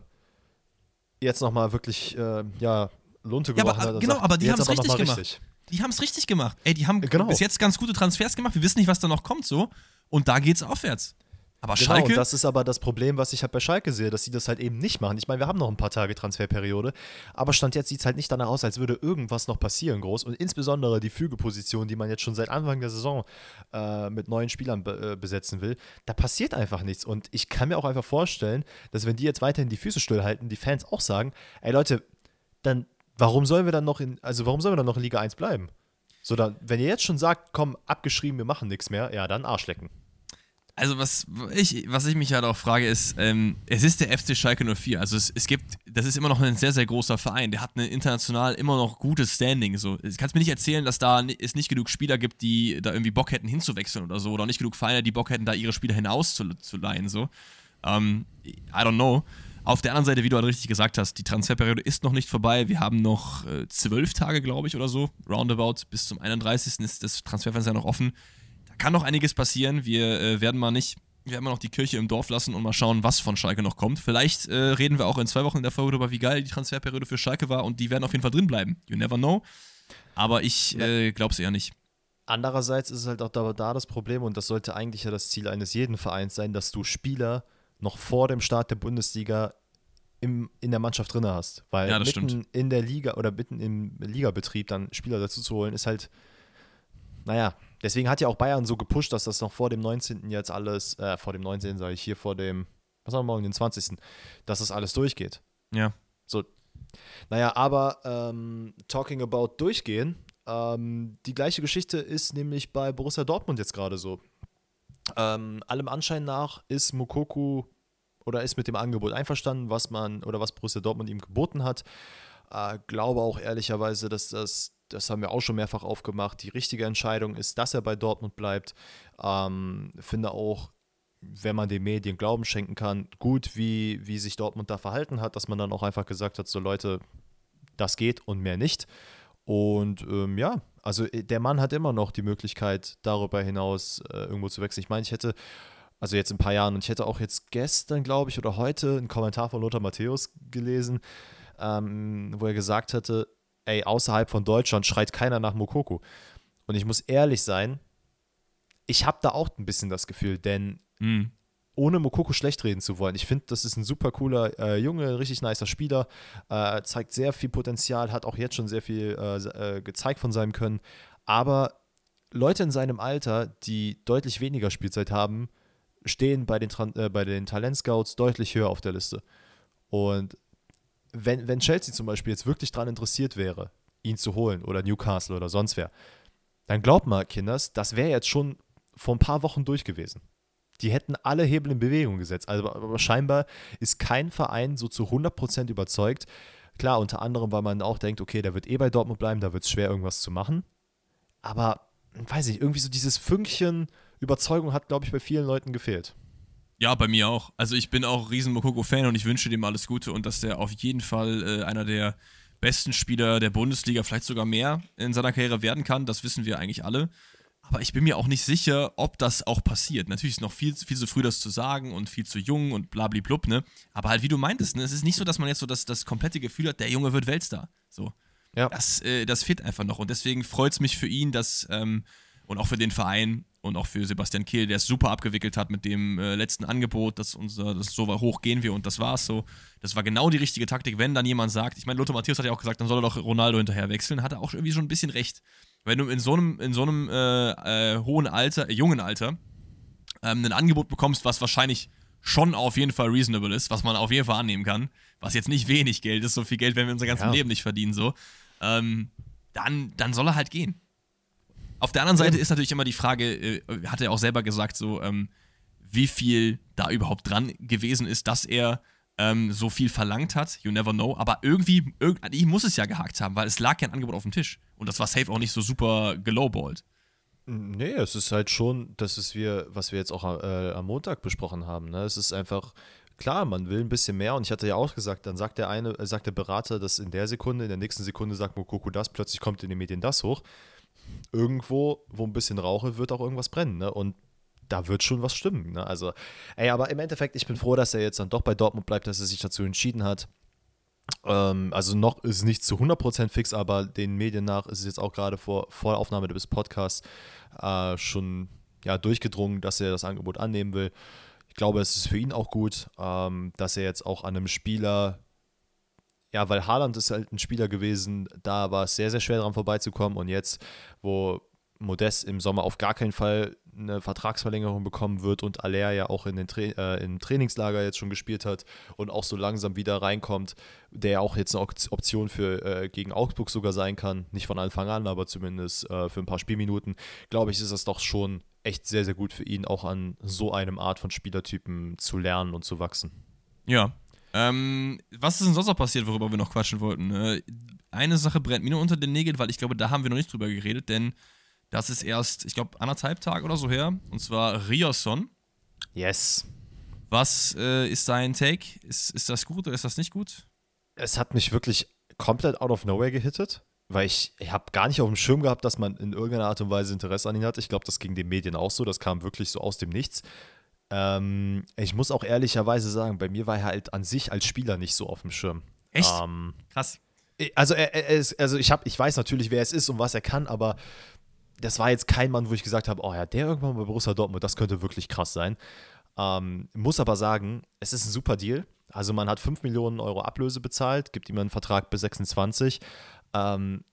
jetzt nochmal wirklich äh, ja, Lunte ja, aber, hat. Genau, sagt, aber die haben es richtig gemacht. Richtig. Die haben es richtig gemacht. Ey, die haben genau. bis jetzt ganz gute Transfers gemacht. Wir wissen nicht, was da noch kommt so. Und da geht's aufwärts. Aber genau, Schalke. das ist aber das Problem, was ich halt bei Schalke sehe, dass sie das halt eben nicht machen. Ich meine, wir haben noch ein paar Tage Transferperiode, aber Stand jetzt sieht es halt nicht danach aus, als würde irgendwas noch passieren groß. Und insbesondere die Fügeposition, die man jetzt schon seit Anfang der Saison äh, mit neuen Spielern be äh, besetzen will, da passiert einfach nichts. Und ich kann mir auch einfach vorstellen, dass wenn die jetzt weiterhin die Füße stillhalten, die Fans auch sagen, ey Leute, dann warum sollen wir dann noch in, also warum sollen wir dann noch in Liga 1 bleiben? So, dann, wenn ihr jetzt schon sagt, komm, abgeschrieben, wir machen nichts mehr, ja, dann Arschlecken. Also was ich, was ich mich halt auch frage ist, ähm, es ist der FC Schalke 04. Also es, es gibt, das ist immer noch ein sehr, sehr großer Verein. Der hat ein international immer noch gutes Standing. So. Kannst mir nicht erzählen, dass da es nicht genug Spieler gibt, die da irgendwie Bock hätten hinzuwechseln oder so. Oder nicht genug Vereine, die Bock hätten, da ihre Spieler hinauszuleihen. So. Ähm, I don't know. Auf der anderen Seite, wie du halt richtig gesagt hast, die Transferperiode ist noch nicht vorbei. Wir haben noch äh, zwölf Tage, glaube ich, oder so. Roundabout bis zum 31. ist das Transferfenster noch offen kann noch einiges passieren. Wir äh, werden mal nicht, wir werden mal noch die Kirche im Dorf lassen und mal schauen, was von Schalke noch kommt. Vielleicht äh, reden wir auch in zwei Wochen in der Folge darüber, wie geil die Transferperiode für Schalke war und die werden auf jeden Fall drin bleiben. You never know. Aber ich äh, glaube es eher nicht. Andererseits ist es halt auch da, da das Problem, und das sollte eigentlich ja das Ziel eines jeden Vereins sein, dass du Spieler noch vor dem Start der Bundesliga im, in der Mannschaft drin hast. Weil ja, mitten stimmt. in der Liga oder mitten im Ligabetrieb dann Spieler dazu zu holen, ist halt, naja, Deswegen hat ja auch Bayern so gepusht, dass das noch vor dem 19. jetzt alles, äh, vor dem 19. sage ich hier, vor dem, was haben wir morgen, den 20., dass das alles durchgeht. Ja. So. Naja, aber ähm, talking about durchgehen, ähm, die gleiche Geschichte ist nämlich bei Borussia Dortmund jetzt gerade so. Ähm, allem Anschein nach ist Mukoku oder ist mit dem Angebot einverstanden, was man oder was Borussia Dortmund ihm geboten hat. Äh, glaube auch ehrlicherweise, dass das das haben wir auch schon mehrfach aufgemacht, die richtige Entscheidung ist, dass er bei Dortmund bleibt. Ähm, finde auch, wenn man den Medien Glauben schenken kann, gut, wie, wie sich Dortmund da verhalten hat, dass man dann auch einfach gesagt hat, so Leute, das geht und mehr nicht. Und ähm, ja, also äh, der Mann hat immer noch die Möglichkeit, darüber hinaus äh, irgendwo zu wechseln. Ich meine, ich hätte, also jetzt in ein paar Jahren, und ich hätte auch jetzt gestern, glaube ich, oder heute einen Kommentar von Lothar Matthäus gelesen, ähm, wo er gesagt hätte, ey, außerhalb von Deutschland schreit keiner nach Mokoko. Und ich muss ehrlich sein, ich habe da auch ein bisschen das Gefühl, denn mhm. ohne Mokoko schlecht reden zu wollen, ich finde, das ist ein super cooler äh, Junge, richtig nicer Spieler, äh, zeigt sehr viel Potenzial, hat auch jetzt schon sehr viel äh, äh gezeigt von seinem Können, aber Leute in seinem Alter, die deutlich weniger Spielzeit haben, stehen bei den, äh, bei den Talentscouts deutlich höher auf der Liste. Und wenn, wenn Chelsea zum Beispiel jetzt wirklich daran interessiert wäre, ihn zu holen oder Newcastle oder sonst wer, dann glaubt mal, Kinders, das wäre jetzt schon vor ein paar Wochen durch gewesen. Die hätten alle Hebel in Bewegung gesetzt. Also, aber scheinbar ist kein Verein so zu 100% überzeugt. Klar, unter anderem, weil man auch denkt, okay, der wird eh bei Dortmund bleiben, da wird es schwer, irgendwas zu machen. Aber, weiß ich, irgendwie so dieses Fünkchen Überzeugung hat, glaube ich, bei vielen Leuten gefehlt. Ja, bei mir auch. Also ich bin auch riesen Mokoko-Fan und ich wünsche dem alles Gute und dass der auf jeden Fall äh, einer der besten Spieler der Bundesliga, vielleicht sogar mehr in seiner Karriere werden kann. Das wissen wir eigentlich alle. Aber ich bin mir auch nicht sicher, ob das auch passiert. Natürlich ist es noch viel, viel zu früh, das zu sagen und viel zu jung und blablablub, ne? Aber halt, wie du meintest, ne? Es ist nicht so, dass man jetzt so das, das komplette Gefühl hat, der Junge wird Weltstar. So. Ja. Das, äh, das fehlt einfach noch. Und deswegen freut es mich für ihn, dass ähm, und auch für den Verein und auch für Sebastian Kehl, der es super abgewickelt hat mit dem äh, letzten Angebot, dass unser, dass so hoch gehen wir und das war's so. Das war genau die richtige Taktik, wenn dann jemand sagt, ich meine, Lothar Matthäus hat ja auch gesagt, dann soll er doch Ronaldo hinterher wechseln, hat er auch irgendwie schon ein bisschen recht. Wenn du in so einem, in so einem äh, äh, hohen Alter, äh, jungen Alter, ähm, ein Angebot bekommst, was wahrscheinlich schon auf jeden Fall reasonable ist, was man auf jeden Fall annehmen kann, was jetzt nicht wenig Geld ist, so viel Geld werden wir unser ganzes ja. Leben nicht verdienen, so, ähm, dann, dann soll er halt gehen. Auf der anderen Seite ist natürlich immer die Frage, äh, hat er auch selber gesagt, so, ähm, wie viel da überhaupt dran gewesen ist, dass er ähm, so viel verlangt hat. You never know. Aber irgendwie, irgendwie muss es ja gehakt haben, weil es lag ja ein Angebot auf dem Tisch. Und das war safe auch nicht so super gelowballt. Nee, es ist halt schon, das ist wir, was wir jetzt auch äh, am Montag besprochen haben. Ne? Es ist einfach, klar, man will ein bisschen mehr und ich hatte ja auch gesagt, dann sagt der eine, äh, sagt der Berater das in der Sekunde, in der nächsten Sekunde sagt Mokoko das, plötzlich kommt in den Medien das hoch irgendwo, wo ein bisschen Rauche, wird auch irgendwas brennen. Ne? Und da wird schon was stimmen. Ne? Also, ey, aber im Endeffekt, ich bin froh, dass er jetzt dann doch bei Dortmund bleibt, dass er sich dazu entschieden hat. Ähm, also noch ist nicht zu 100% fix, aber den Medien nach ist es jetzt auch gerade vor, vor Aufnahme des Podcasts äh, schon ja, durchgedrungen, dass er das Angebot annehmen will. Ich glaube, es ist für ihn auch gut, ähm, dass er jetzt auch an einem Spieler ja, weil Haaland ist halt ein Spieler gewesen, da war es sehr, sehr schwer daran vorbeizukommen. Und jetzt, wo Modest im Sommer auf gar keinen Fall eine Vertragsverlängerung bekommen wird und Aller ja auch in den Tra äh, im Trainingslager jetzt schon gespielt hat und auch so langsam wieder reinkommt, der auch jetzt eine Option für äh, gegen Augsburg sogar sein kann. Nicht von Anfang an, aber zumindest äh, für ein paar Spielminuten, glaube ich, ist das doch schon echt sehr, sehr gut für ihn, auch an so einem Art von Spielertypen zu lernen und zu wachsen. Ja, ähm, was ist denn sonst noch passiert, worüber wir noch quatschen wollten? Äh, eine Sache brennt mir nur unter den Nägeln, weil ich glaube, da haben wir noch nicht drüber geredet, denn das ist erst, ich glaube, anderthalb Tage oder so her. Und zwar Rioson. Yes. Was äh, ist dein Take? Ist, ist das gut oder ist das nicht gut? Es hat mich wirklich komplett out of nowhere gehittet, weil ich, ich habe gar nicht auf dem Schirm gehabt, dass man in irgendeiner Art und Weise Interesse an ihn hatte. Ich glaube, das ging den Medien auch so. Das kam wirklich so aus dem Nichts. Ähm, ich muss auch ehrlicherweise sagen, bei mir war er halt an sich als Spieler nicht so auf dem Schirm. Echt? Ähm, Krass. Also, er, er ist, also ich, hab, ich weiß natürlich, wer es ist und was er kann, aber das war jetzt kein Mann, wo ich gesagt habe, oh ja, der irgendwann bei Borussia Dortmund, das könnte wirklich krass sein. Ähm, muss aber sagen, es ist ein super Deal. Also man hat 5 Millionen Euro Ablöse bezahlt, gibt ihm einen Vertrag bis 26. Ähm,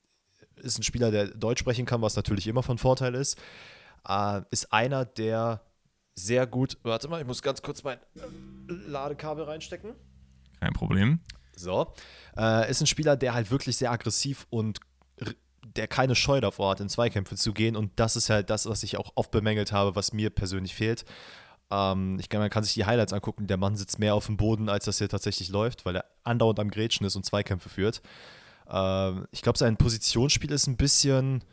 ist ein Spieler, der Deutsch sprechen kann, was natürlich immer von Vorteil ist. Äh, ist einer, der sehr gut. Warte mal, ich muss ganz kurz mein Ladekabel reinstecken. Kein Problem. So. Äh, ist ein Spieler, der halt wirklich sehr aggressiv und der keine Scheu davor hat, in Zweikämpfe zu gehen. Und das ist halt das, was ich auch oft bemängelt habe, was mir persönlich fehlt. Ähm, ich glaube, man kann sich die Highlights angucken. Der Mann sitzt mehr auf dem Boden, als das hier tatsächlich läuft, weil er andauernd am Grätschen ist und Zweikämpfe führt. Ähm, ich glaube, sein Positionsspiel ist ein bisschen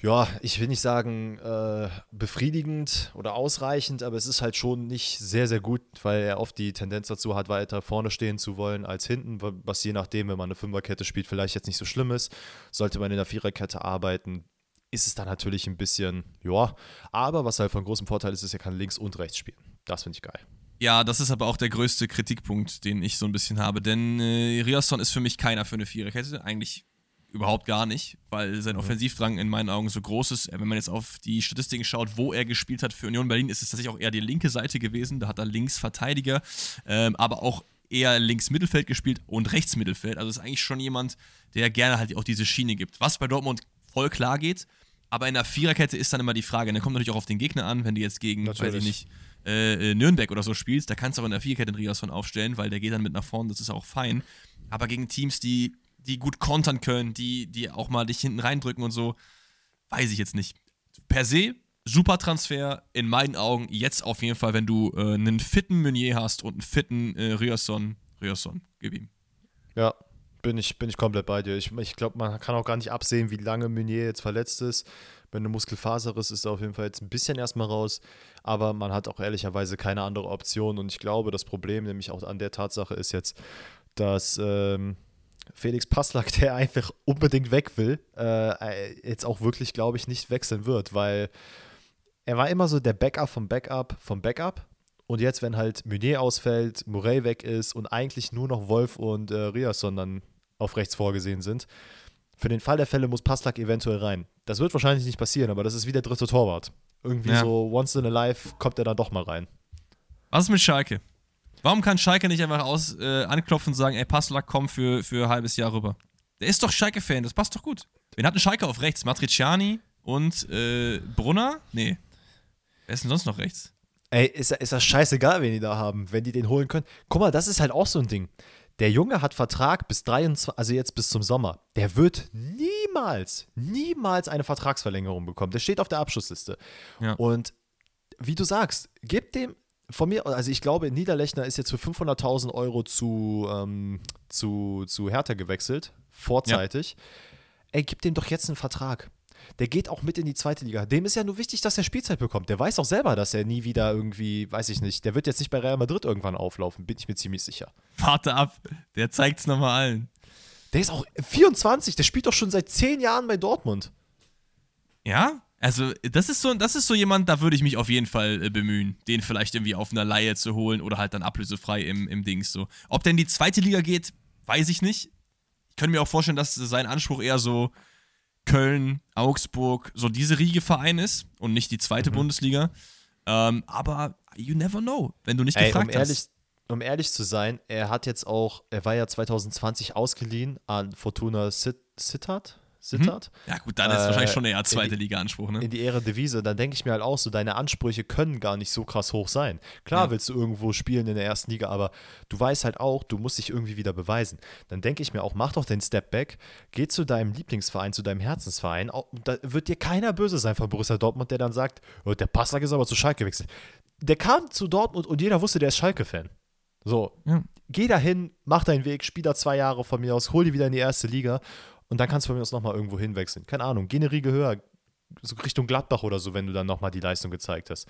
Ja, ich will nicht sagen äh, befriedigend oder ausreichend, aber es ist halt schon nicht sehr, sehr gut, weil er oft die Tendenz dazu hat, weiter vorne stehen zu wollen als hinten, was je nachdem, wenn man eine Fünferkette spielt, vielleicht jetzt nicht so schlimm ist. Sollte man in der Viererkette arbeiten, ist es dann natürlich ein bisschen, ja, aber was halt von großem Vorteil ist, ist, er kann links und rechts spielen. Das finde ich geil. Ja, das ist aber auch der größte Kritikpunkt, den ich so ein bisschen habe, denn äh, Riasson ist für mich keiner für eine Viererkette, eigentlich überhaupt gar nicht, weil sein Offensivdrang in meinen Augen so groß ist. Wenn man jetzt auf die Statistiken schaut, wo er gespielt hat für Union Berlin, ist es tatsächlich auch eher die linke Seite gewesen. Da hat er links Verteidiger, ähm, aber auch eher links Mittelfeld gespielt und rechts Mittelfeld. Also ist eigentlich schon jemand, der gerne halt auch diese Schiene gibt. Was bei Dortmund voll klar geht, aber in der Viererkette ist dann immer die Frage, dann kommt natürlich auch auf den Gegner an, wenn du jetzt gegen, natürlich. weiß ich nicht, äh, äh, Nürnberg oder so spielst, da kannst du auch in der Viererkette den Rias von aufstellen, weil der geht dann mit nach vorne, das ist auch fein. Aber gegen Teams, die die gut kontern können, die, die auch mal dich hinten reindrücken und so, weiß ich jetzt nicht. Per se, super Transfer, in meinen Augen, jetzt auf jeden Fall, wenn du äh, einen fitten Meunier hast und einen fitten äh, Ryerson, Ryerson, gib ihm. Ja, bin ich, bin ich komplett bei dir. Ich, ich glaube, man kann auch gar nicht absehen, wie lange Meunier jetzt verletzt ist. Wenn du Muskelfaser ist, ist er auf jeden Fall jetzt ein bisschen erstmal raus. Aber man hat auch ehrlicherweise keine andere Option. Und ich glaube, das Problem nämlich auch an der Tatsache ist jetzt, dass ähm, Felix Passlack, der einfach unbedingt weg will, äh, jetzt auch wirklich, glaube ich, nicht wechseln wird, weil er war immer so der Backup vom Backup vom Backup. Und jetzt, wenn halt Meunier ausfällt, Murray weg ist und eigentlich nur noch Wolf und äh, Riasson dann auf rechts vorgesehen sind, für den Fall der Fälle muss Passlack eventuell rein. Das wird wahrscheinlich nicht passieren, aber das ist wie der dritte Torwart. Irgendwie ja. so once in a life kommt er dann doch mal rein. Was ist mit Schalke? Warum kann Schalke nicht einfach aus, äh, anklopfen und sagen, ey, Passlack, komm für, für ein halbes Jahr rüber? Der ist doch Schalke-Fan, das passt doch gut. Wen hat ein Schalke auf rechts? Matriciani und äh, Brunner? Nee. Wer ist denn sonst noch rechts? Ey, ist, ist das scheißegal, wen die da haben, wenn die den holen können. Guck mal, das ist halt auch so ein Ding. Der Junge hat Vertrag bis 23, also jetzt bis zum Sommer. Der wird niemals, niemals eine Vertragsverlängerung bekommen. Der steht auf der Abschlussliste. Ja. Und wie du sagst, gib dem von mir, also ich glaube, Niederlechner ist jetzt für 500.000 Euro zu, ähm, zu, zu Hertha gewechselt, vorzeitig. Ja. Ey, gib dem doch jetzt einen Vertrag. Der geht auch mit in die zweite Liga. Dem ist ja nur wichtig, dass er Spielzeit bekommt. Der weiß auch selber, dass er nie wieder irgendwie, weiß ich nicht, der wird jetzt nicht bei Real Madrid irgendwann auflaufen, bin ich mir ziemlich sicher. Warte ab, der zeigt es nochmal allen. Der ist auch 24, der spielt doch schon seit 10 Jahren bei Dortmund. Ja? Also, das ist so, das ist so jemand, da würde ich mich auf jeden Fall äh, bemühen, den vielleicht irgendwie auf einer Laie zu holen oder halt dann ablösefrei im, im Dings so. Ob der in die zweite Liga geht, weiß ich nicht. Ich könnte mir auch vorstellen, dass sein Anspruch eher so Köln, Augsburg, so diese Riege Verein ist und nicht die zweite mhm. Bundesliga. Ähm, aber you never know, wenn du nicht Ey, gefragt um ehrlich, hast. Um ehrlich zu sein, er hat jetzt auch, er war ja 2020 ausgeliehen an Fortuna Sittard. Sittert. Mhm. Ja, gut, dann ist äh, wahrscheinlich schon eher zweite Liga-Anspruch, ne? In die Ehre Devise. Dann denke ich mir halt auch so, deine Ansprüche können gar nicht so krass hoch sein. Klar ja. willst du irgendwo spielen in der ersten Liga, aber du weißt halt auch, du musst dich irgendwie wieder beweisen. Dann denke ich mir auch, mach doch den Step Back, geh zu deinem Lieblingsverein, zu deinem Herzensverein. Da wird dir keiner böse sein von Borussia Dortmund, der dann sagt, oh, der Passlack ist aber zu Schalke gewechselt. Der kam zu Dortmund und jeder wusste, der ist Schalke-Fan. So, ja. geh dahin, mach deinen Weg, spiel da zwei Jahre von mir aus, hol die wieder in die erste Liga und dann kannst du von mir aus nochmal irgendwo hinwechseln. Keine Ahnung, geh eine Riege höher, so Richtung Gladbach oder so, wenn du dann nochmal die Leistung gezeigt hast.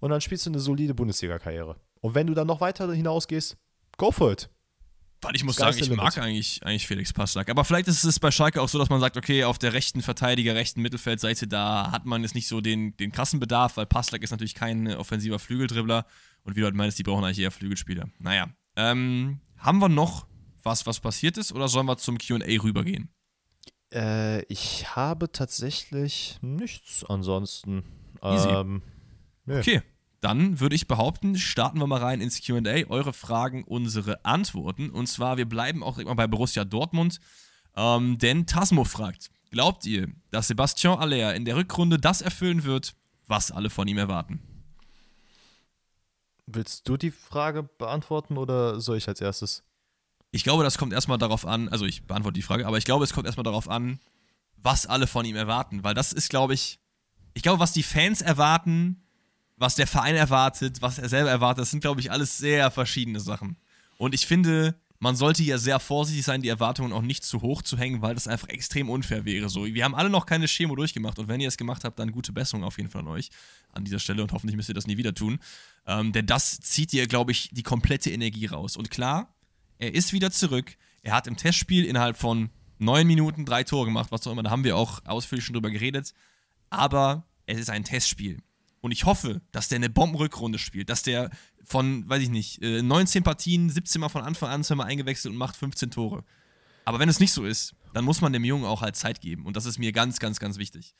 Und dann spielst du eine solide Bundesliga-Karriere. Und wenn du dann noch weiter hinausgehst, go for it. Weil ich muss sagen, ich mag eigentlich, eigentlich Felix Passlack. Aber vielleicht ist es bei Schalke auch so, dass man sagt, okay, auf der rechten Verteidiger, rechten Mittelfeldseite, da hat man jetzt nicht so den, den krassen Bedarf, weil Passlack ist natürlich kein offensiver Flügeldribbler. Und wie du halt meinst, die brauchen eigentlich eher Flügelspieler. Naja. Ähm, haben wir noch was, was passiert ist, oder sollen wir zum QA rübergehen? Äh, ich habe tatsächlich nichts ansonsten. Ähm, nee. Okay, dann würde ich behaupten, starten wir mal rein ins QA. Eure Fragen, unsere Antworten. Und zwar, wir bleiben auch direkt mal bei Borussia Dortmund. Ähm, denn Tasmo fragt: Glaubt ihr, dass Sebastian Aller in der Rückrunde das erfüllen wird, was alle von ihm erwarten? Willst du die Frage beantworten oder soll ich als erstes? Ich glaube, das kommt erstmal darauf an, also ich beantworte die Frage, aber ich glaube, es kommt erstmal darauf an, was alle von ihm erwarten. Weil das ist, glaube ich, ich glaube, was die Fans erwarten, was der Verein erwartet, was er selber erwartet, das sind, glaube ich, alles sehr verschiedene Sachen. Und ich finde, man sollte ja sehr vorsichtig sein, die Erwartungen auch nicht zu hoch zu hängen, weil das einfach extrem unfair wäre. So, wir haben alle noch keine Chemo durchgemacht und wenn ihr es gemacht habt, dann gute Besserung auf jeden Fall an euch an dieser Stelle und hoffentlich müsst ihr das nie wieder tun. Ähm, denn das zieht dir, glaube ich, die komplette Energie raus. Und klar, er ist wieder zurück. Er hat im Testspiel innerhalb von neun Minuten drei Tore gemacht, was auch immer. Da haben wir auch ausführlich schon drüber geredet. Aber es ist ein Testspiel. Und ich hoffe, dass der eine Bombenrückrunde spielt, dass der von, weiß ich nicht, 19 äh, Partien, 17 Mal von Anfang an zweimal eingewechselt und macht 15 Tore. Aber wenn es nicht so ist, dann muss man dem Jungen auch halt Zeit geben. Und das ist mir ganz, ganz, ganz wichtig.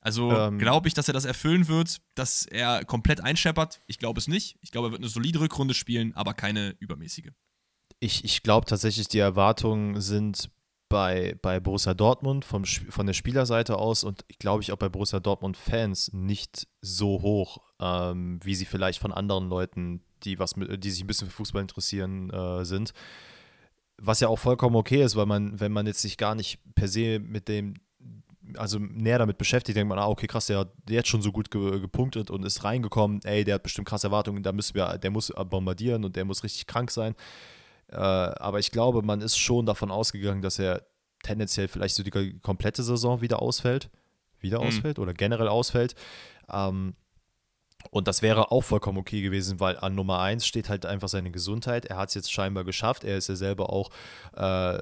Also ähm, glaube ich, dass er das erfüllen wird, dass er komplett einscheppert. Ich glaube es nicht. Ich glaube, er wird eine solide Rückrunde spielen, aber keine übermäßige. Ich, ich glaube tatsächlich, die Erwartungen sind bei, bei Borussia Dortmund vom, von der Spielerseite aus und glaube ich auch bei Borussia Dortmund Fans nicht so hoch, ähm, wie sie vielleicht von anderen Leuten, die, was die sich ein bisschen für Fußball interessieren, äh, sind. Was ja auch vollkommen okay ist, weil man, wenn man jetzt sich gar nicht per se mit dem, also näher damit beschäftigt, denkt man, ah, okay, krass, der hat jetzt schon so gut ge gepunktet und ist reingekommen, ey, der hat bestimmt krasse Erwartungen, da müssen wir, der muss bombardieren und der muss richtig krank sein. Äh, aber ich glaube, man ist schon davon ausgegangen, dass er tendenziell vielleicht so die komplette Saison wieder ausfällt. Wieder mhm. ausfällt oder generell ausfällt. Ähm, und das wäre auch vollkommen okay gewesen, weil an Nummer 1 steht halt einfach seine Gesundheit. Er hat es jetzt scheinbar geschafft. Er ist ja selber auch äh,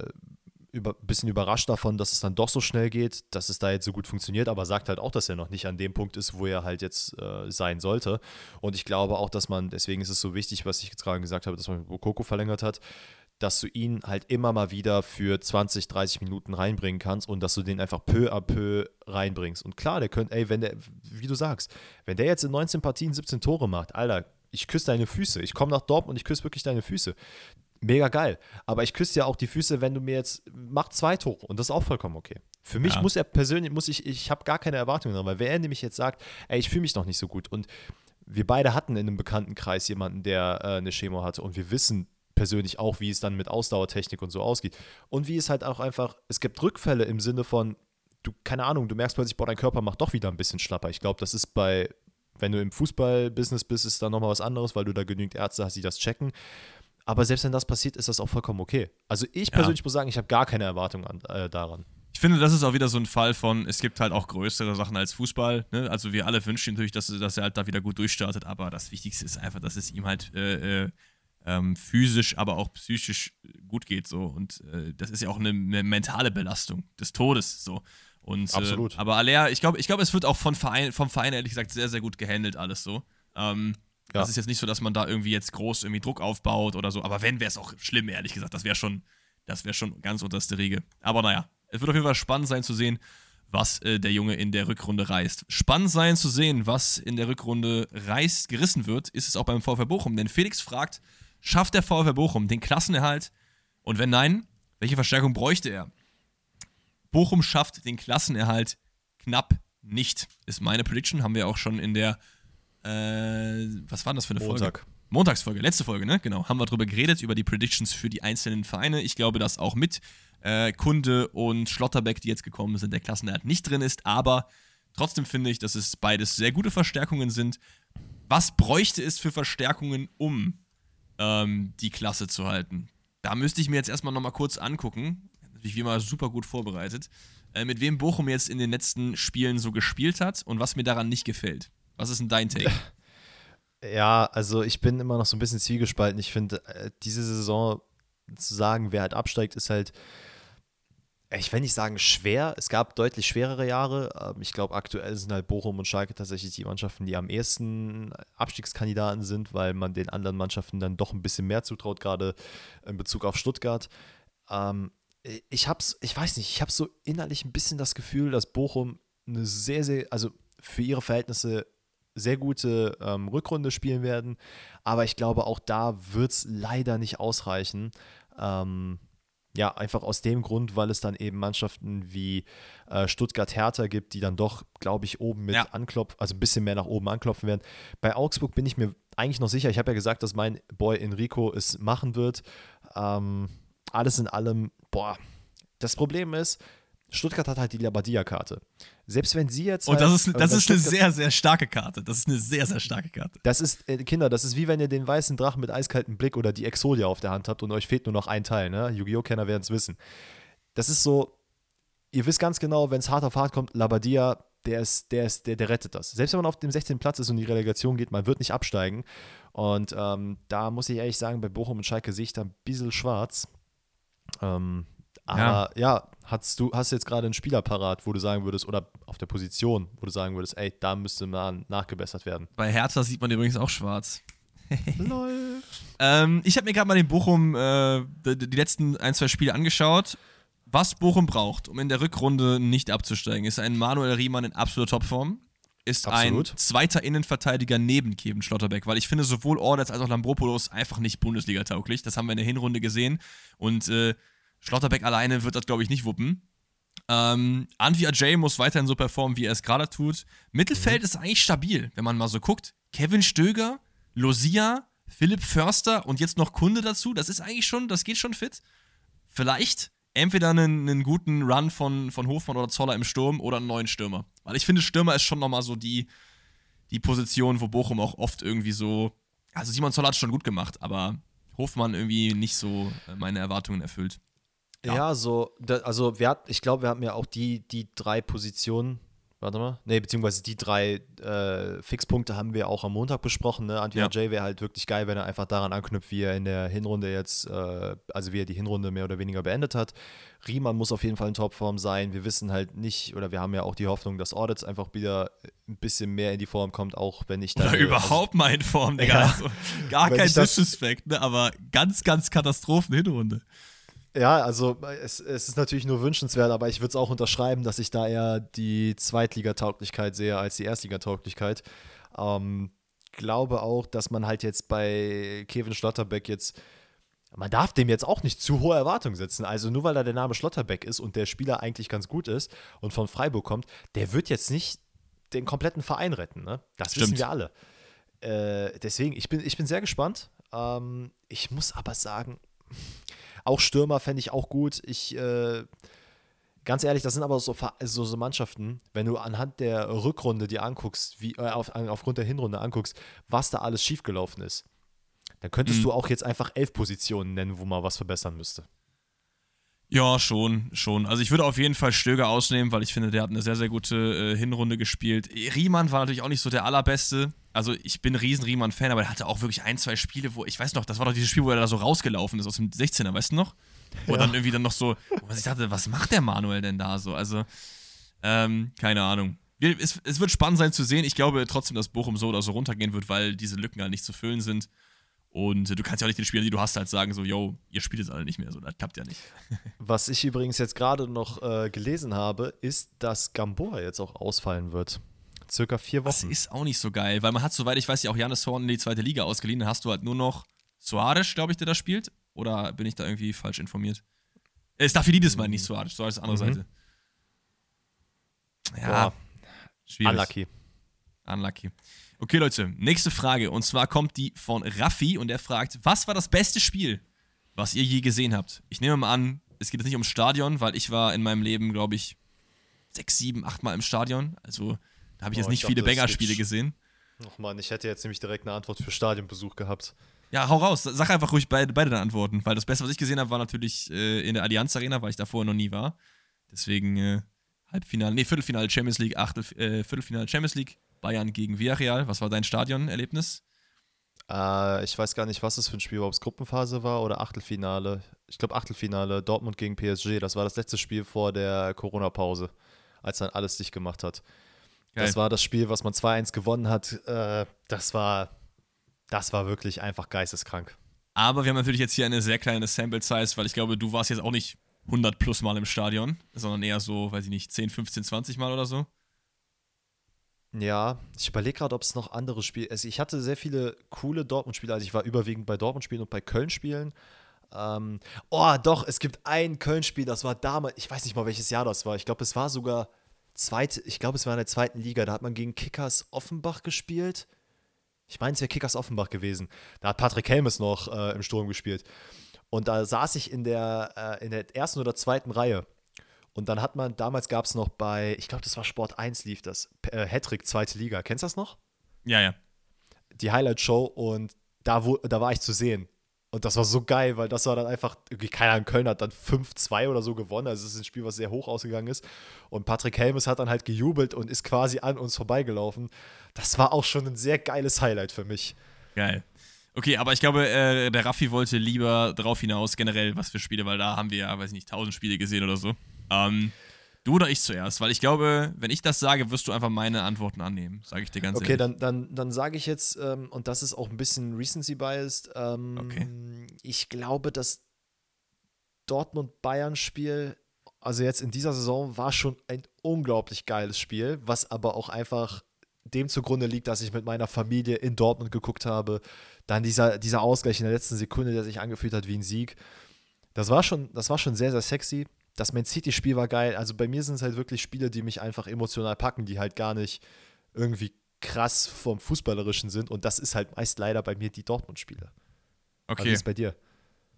ein bisschen überrascht davon, dass es dann doch so schnell geht, dass es da jetzt so gut funktioniert, aber sagt halt auch, dass er noch nicht an dem Punkt ist, wo er halt jetzt äh, sein sollte. Und ich glaube auch, dass man, deswegen ist es so wichtig, was ich jetzt gerade gesagt habe, dass man Coco verlängert hat, dass du ihn halt immer mal wieder für 20, 30 Minuten reinbringen kannst und dass du den einfach peu à peu reinbringst. Und klar, der könnte, ey, wenn der, wie du sagst, wenn der jetzt in 19 Partien 17 Tore macht, Alter, ich küsse deine Füße. Ich komme nach Dortmund und ich küsse wirklich deine Füße mega geil. Aber ich küsse ja auch die Füße, wenn du mir jetzt, mach zwei Tore und das ist auch vollkommen okay. Für mich ja. muss er persönlich, muss ich, ich habe gar keine Erwartungen dran, weil wer nämlich jetzt sagt, ey, ich fühle mich noch nicht so gut und wir beide hatten in einem Bekanntenkreis jemanden, der äh, eine Chemo hatte und wir wissen persönlich auch, wie es dann mit Ausdauertechnik und so ausgeht. Und wie es halt auch einfach, es gibt Rückfälle im Sinne von, du, keine Ahnung, du merkst plötzlich, boah, dein Körper macht doch wieder ein bisschen schlapper. Ich glaube, das ist bei, wenn du im Fußballbusiness bist, ist dann nochmal was anderes, weil du da genügend Ärzte hast, die das checken. Aber selbst wenn das passiert, ist das auch vollkommen okay. Also ich persönlich ja. muss sagen, ich habe gar keine Erwartungen an, äh, daran. Ich finde, das ist auch wieder so ein Fall von, es gibt halt auch größere Sachen als Fußball. Ne? Also wir alle wünschen natürlich, dass, dass, er halt da wieder gut durchstartet, aber das Wichtigste ist einfach, dass es ihm halt äh, äh, ähm, physisch, aber auch psychisch gut geht. So. Und äh, das ist ja auch eine, eine, mentale Belastung des Todes. So. Und, äh, Absolut. aber Alea, ich glaube, ich glaub, es wird auch von Verein, vom Verein ehrlich gesagt sehr, sehr gut gehandelt, alles so. Ähm, ja. Das ist jetzt nicht so, dass man da irgendwie jetzt groß irgendwie Druck aufbaut oder so. Aber wenn, wäre es auch schlimm, ehrlich gesagt. Das wäre schon, das schon ganz unterste Riege. Aber naja, es wird auf jeden Fall spannend sein zu sehen, was äh, der Junge in der Rückrunde reißt. Spannend sein zu sehen, was in der Rückrunde reißt, gerissen wird, ist es auch beim VfB Bochum. Denn Felix fragt, schafft der VfB Bochum den Klassenerhalt? Und wenn nein, welche Verstärkung bräuchte er? Bochum schafft den Klassenerhalt knapp nicht, ist meine Prediction. Haben wir auch schon in der äh, was war das für eine Montag. Folge? Montagsfolge, letzte Folge, ne? Genau. Haben wir darüber geredet, über die Predictions für die einzelnen Vereine. Ich glaube, dass auch mit äh, Kunde und Schlotterbeck, die jetzt gekommen sind, der Klassenerhalt nicht drin ist. Aber trotzdem finde ich, dass es beides sehr gute Verstärkungen sind. Was bräuchte es für Verstärkungen, um ähm, die Klasse zu halten? Da müsste ich mir jetzt erstmal nochmal kurz angucken. Ich wie immer super gut vorbereitet. Äh, mit wem Bochum jetzt in den letzten Spielen so gespielt hat und was mir daran nicht gefällt. Was ist denn dein Take? Ja, also ich bin immer noch so ein bisschen zwiegespalten. Ich finde, äh, diese Saison zu sagen, wer halt absteigt, ist halt, ich will nicht sagen schwer. Es gab deutlich schwerere Jahre. Ähm, ich glaube, aktuell sind halt Bochum und Schalke tatsächlich die Mannschaften, die am ehesten Abstiegskandidaten sind, weil man den anderen Mannschaften dann doch ein bisschen mehr zutraut, gerade in Bezug auf Stuttgart. Ähm, ich hab's, ich weiß nicht, ich habe so innerlich ein bisschen das Gefühl, dass Bochum eine sehr, sehr, also für ihre Verhältnisse sehr gute ähm, Rückrunde spielen werden. Aber ich glaube, auch da wird es leider nicht ausreichen. Ähm, ja, einfach aus dem Grund, weil es dann eben Mannschaften wie äh, Stuttgart-Hertha gibt, die dann doch, glaube ich, oben mit ja. anklopfen, also ein bisschen mehr nach oben anklopfen werden. Bei Augsburg bin ich mir eigentlich noch sicher. Ich habe ja gesagt, dass mein Boy Enrico es machen wird. Ähm, alles in allem, boah, das Problem ist, Stuttgart hat halt die Labadia-Karte. Selbst wenn sie jetzt. Und halt, das ist, das ist eine sehr, sehr starke Karte. Das ist eine sehr, sehr starke Karte. Das ist, äh, Kinder, das ist wie wenn ihr den weißen Drachen mit eiskaltem Blick oder die Exodia auf der Hand habt und euch fehlt nur noch ein Teil, ne? Yu-Gi-Oh!-Kenner werden es wissen. Das ist so, ihr wisst ganz genau, wenn es hart auf hart kommt, Labadia, der ist, der ist, der, der rettet das. Selbst wenn man auf dem 16. Platz ist und die Relegation geht, man wird nicht absteigen. Und ähm, da muss ich ehrlich sagen, bei Bochum und Schalke sehe ich da ein bisschen schwarz. Ähm, aber ja, hast du hast du jetzt gerade einen Spieler parat, wo du sagen würdest, oder auf der Position, wo du sagen würdest, ey, da müsste mal nachgebessert werden. Bei Hertha sieht man übrigens auch schwarz. Lol. Ähm, ich habe mir gerade mal den Bochum, äh, die, die letzten ein, zwei Spiele angeschaut. Was Bochum braucht, um in der Rückrunde nicht abzusteigen, ist ein Manuel Riemann in absoluter Topform. Ist Absolut. ein zweiter Innenverteidiger neben Kevin Schlotterbeck, weil ich finde sowohl Ordetz als auch Lambropoulos einfach nicht Bundesliga-tauglich. Das haben wir in der Hinrunde gesehen. Und äh, Schlotterbeck alleine wird das, glaube ich, nicht wuppen. Ähm, Anvi Ajay muss weiterhin so performen, wie er es gerade tut. Mittelfeld ist eigentlich stabil, wenn man mal so guckt. Kevin Stöger, Losia, Philipp Förster und jetzt noch Kunde dazu. Das ist eigentlich schon, das geht schon fit. Vielleicht entweder einen, einen guten Run von, von Hofmann oder Zoller im Sturm oder einen neuen Stürmer. Weil ich finde, Stürmer ist schon nochmal so die, die Position, wo Bochum auch oft irgendwie so. Also Simon Zoller hat es schon gut gemacht, aber Hofmann irgendwie nicht so äh, meine Erwartungen erfüllt. Ja, Ja. so, da, also wir hat, ich glaube, wir hatten ja auch die, die drei Positionen, warte mal, nee, beziehungsweise die drei äh, Fixpunkte haben wir auch am Montag besprochen. Ne? Antwi Ja. Jay wäre halt wirklich geil, wenn er einfach daran anknüpft, wie er in der Hinrunde jetzt, äh, also wie er die Hinrunde mehr oder weniger beendet hat. Riemann muss auf jeden Fall in Topform sein. Wir wissen halt nicht, oder wir haben ja auch die Hoffnung, dass Audits einfach wieder ein bisschen mehr in die Form kommt, auch wenn ich da. Oder überhaupt mal in Form, Digga. Ja. Also, gar kein Disrespect, ne? aber ganz, ganz Katastrophen-Hinrunde. Ja, also es, es ist natürlich nur wünschenswert, aber ich würde es auch unterschreiben, dass ich da eher die Zweitligatauglichkeit sehe als die Erstligatauglichkeit. Ähm, glaube auch, dass man halt jetzt bei Kevin Schlotterbeck jetzt, man darf dem jetzt auch nicht zu hohe Erwartungen setzen. Also nur weil da der Name Schlotterbeck ist und der Spieler eigentlich ganz gut ist und von Freiburg kommt, der wird jetzt nicht den kompletten Verein retten. Ne? Das wissen Stimmt. wir alle. Äh, deswegen, ich bin, ich bin sehr gespannt. Ähm, ich muss aber sagen, auch Stürmer fände ich auch gut. Ich, äh, ganz ehrlich, das sind aber so, so, so Mannschaften, wenn du anhand der Rückrunde dir anguckst, wie, äh, auf, aufgrund der Hinrunde anguckst, was da alles schiefgelaufen ist, dann könntest Mhm. du auch jetzt einfach elf Positionen nennen, wo man was verbessern müsste. Ja, schon, schon. Also ich würde auf jeden Fall Stöger ausnehmen, weil ich finde, der hat eine sehr, sehr gute äh, Hinrunde gespielt. Riemann war natürlich auch nicht so der allerbeste. Also ich bin ein riesen Riemann-Fan, aber er hatte auch wirklich ein, zwei Spiele, wo, ich weiß noch, das war doch dieses Spiel, wo er da so rausgelaufen ist aus dem 16er, weißt du noch? Wo Ja. dann irgendwie dann noch so, wo man sich dachte, was macht der Manuel denn da so? Also, ähm, keine Ahnung. Es, es wird spannend sein zu sehen. Ich glaube trotzdem, dass Bochum so oder so runtergehen wird, weil diese Lücken halt nicht zu füllen sind. Und du kannst ja auch nicht den Spielern, die du hast, halt sagen, so, yo, ihr spielt jetzt alle nicht mehr. So, das klappt ja nicht. Was ich übrigens jetzt gerade noch äh, gelesen habe, ist, dass Gamboa jetzt auch ausfallen wird. Circa vier Das Wochen. ist auch nicht so geil, weil man hat, soweit ich weiß, ja auch Janis Horn in die zweite Liga ausgeliehen. Dann hast du halt nur noch Suarez, glaube ich, der da spielt. Oder bin ich da irgendwie falsch informiert? Äh, Staffelidis meine ich nicht Suarez. Suarez ist andere Mhm. Seite. Ja, Boah, schwierig. unlucky. Unlucky. Okay, Leute, nächste Frage. Und zwar kommt die von Raffi und er fragt: Was war das beste Spiel, was ihr je gesehen habt? Ich nehme mal an, es geht jetzt nicht ums Stadion, weil ich war in meinem Leben, glaube ich, sechs, sieben, acht Mal im Stadion. Also da habe ich Oh, jetzt ich nicht dachte, viele Banger-Spiele gesehen. Och man, ich hätte jetzt nämlich direkt eine Antwort für Stadionbesuch gehabt. Ja, hau raus. Sag einfach ruhig beide, beide deine Antworten, weil das Beste, was ich gesehen habe, war natürlich äh, in der Allianz Arena, weil ich da vorher noch nie war. Deswegen äh, Halbfinale, nee, Viertelfinale Champions League, Achtel, äh, Viertelfinale Champions League, Bayern gegen Villarreal. Was war dein Stadionerlebnis? Äh, ich weiß gar nicht, was es für ein Spiel war, ob es Gruppenphase war oder Achtelfinale. Ich glaube Achtelfinale, Dortmund gegen PSG. Das war das letzte Spiel vor der Corona-Pause, als dann alles dicht gemacht hat. Geil. Das war das Spiel, was man 2-1 gewonnen hat. Äh, das war, das war wirklich einfach geisteskrank. Aber wir haben natürlich jetzt hier eine sehr kleine Sample Size, weil ich glaube, du warst jetzt auch nicht 100 plus Mal im Stadion, sondern eher so, weiß ich nicht, 10, 15, 20 Mal oder so. Ja, ich überlege gerade, ob es noch andere Spiele. Also ich hatte sehr viele coole Dortmund-Spiele. Also ich war überwiegend bei Dortmund-Spielen und bei Köln-Spielen. Ähm, oh, doch, es gibt ein Köln-Spiel, das war damals, ich weiß nicht mal, welches Jahr das war. Ich glaube, es war sogar zweite, ich glaube, es war in der zweiten Liga. Da hat man gegen Kickers Offenbach gespielt. Ich meine, es wäre Kickers Offenbach gewesen. Da hat Patrick Helmes noch äh, im Sturm gespielt. Und da saß ich in der, äh, in der ersten oder zweiten Reihe. Und dann hat man, damals gab es noch bei, ich glaube, das war Sport 1 lief das, äh, Hattrick, zweite Liga. Kennst du das noch? Ja, ja. Die Highlight-Show und da, wo, da war ich zu sehen. Und das war so geil, weil das war dann einfach, keine Ahnung, Köln hat dann 5-2 oder so gewonnen. Also es ist ein Spiel, was sehr hoch ausgegangen ist. Und Patrick Helmes hat dann halt gejubelt und ist quasi an uns vorbeigelaufen. Das war auch schon ein sehr geiles Highlight für mich. Geil. Okay, aber ich glaube, äh, der Raffi wollte lieber drauf hinaus, generell, was für Spiele, weil da haben wir ja, weiß ich nicht, 1000 Spiele gesehen oder so. Ähm, Du oder ich zuerst? Weil ich glaube, wenn ich das sage, wirst du einfach meine Antworten annehmen, sage ich dir ganz okay, ehrlich. Okay, dann, dann, dann sage ich jetzt, ähm, und das ist auch ein bisschen Recency-Biased, ähm, okay. ich glaube, das Dortmund-Bayern-Spiel, also jetzt in dieser Saison, war schon ein unglaublich geiles Spiel, was aber auch einfach dem zugrunde liegt, dass ich mit meiner Familie in Dortmund geguckt habe. Dann dieser, dieser Ausgleich in der letzten Sekunde, der sich angefühlt hat wie ein Sieg. Das war schon, das war schon sehr, sehr sexy das Man City-Spiel war geil. Also bei mir sind es halt wirklich Spiele, die mich einfach emotional packen, die halt gar nicht irgendwie krass vom Fußballerischen sind. Und das ist halt meist leider bei mir die Dortmund-Spiele. Okay. Was ist bei dir?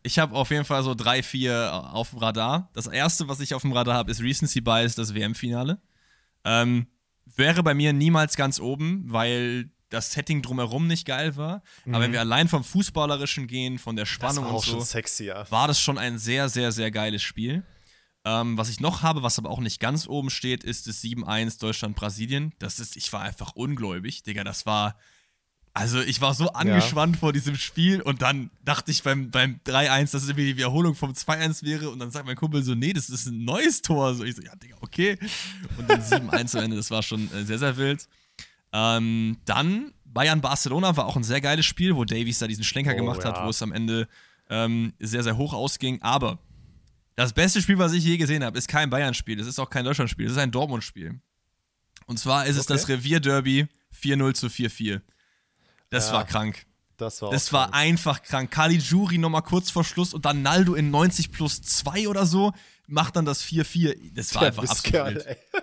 Ich habe auf jeden Fall so drei, vier auf dem Radar. Das erste, was ich auf dem Radar habe, ist Recency Bias, das WM-Finale. Ähm, wäre bei mir niemals ganz oben, weil das Setting drumherum nicht geil war. Mhm. Aber wenn mhm. wir allein vom Fußballerischen gehen, von der Spannung und so, sexy, ja. war das schon ein sehr, sehr, sehr geiles Spiel. Ähm, was ich noch habe, was aber auch nicht ganz oben steht, ist das 7-1 Deutschland-Brasilien. Das ist, ich war einfach ungläubig, Digga. Das war, also ich war so angespannt ja. vor diesem Spiel und dann dachte ich beim, beim 3-1, dass es irgendwie die Wiederholung vom 2-1 wäre und dann sagt mein Kumpel so, nee, das ist ein neues Tor. So, ich so, ja, Digga, okay. Und dann 7-1 am Ende, das war schon äh, sehr, sehr wild. Ähm, dann Bayern-Barcelona war auch ein sehr geiles Spiel, wo Davies da diesen Schlenker oh, gemacht ja. hat, wo es am Ende ähm, sehr, sehr hoch ausging. Aber das beste Spiel, was ich je gesehen habe, ist kein Bayern-Spiel. Es ist auch kein Deutschland-Spiel. Es ist ein Dortmund-Spiel. Und zwar ist es das Revier-Derby 4-0 zu 4-4. Das ja, war krank. Das war, das war einfach krank. Kali Juri nochmal kurz vor Schluss und dann Naldo in 90 plus 2 oder so macht dann das 4-4. Das war ja, einfach absolut geil, ey.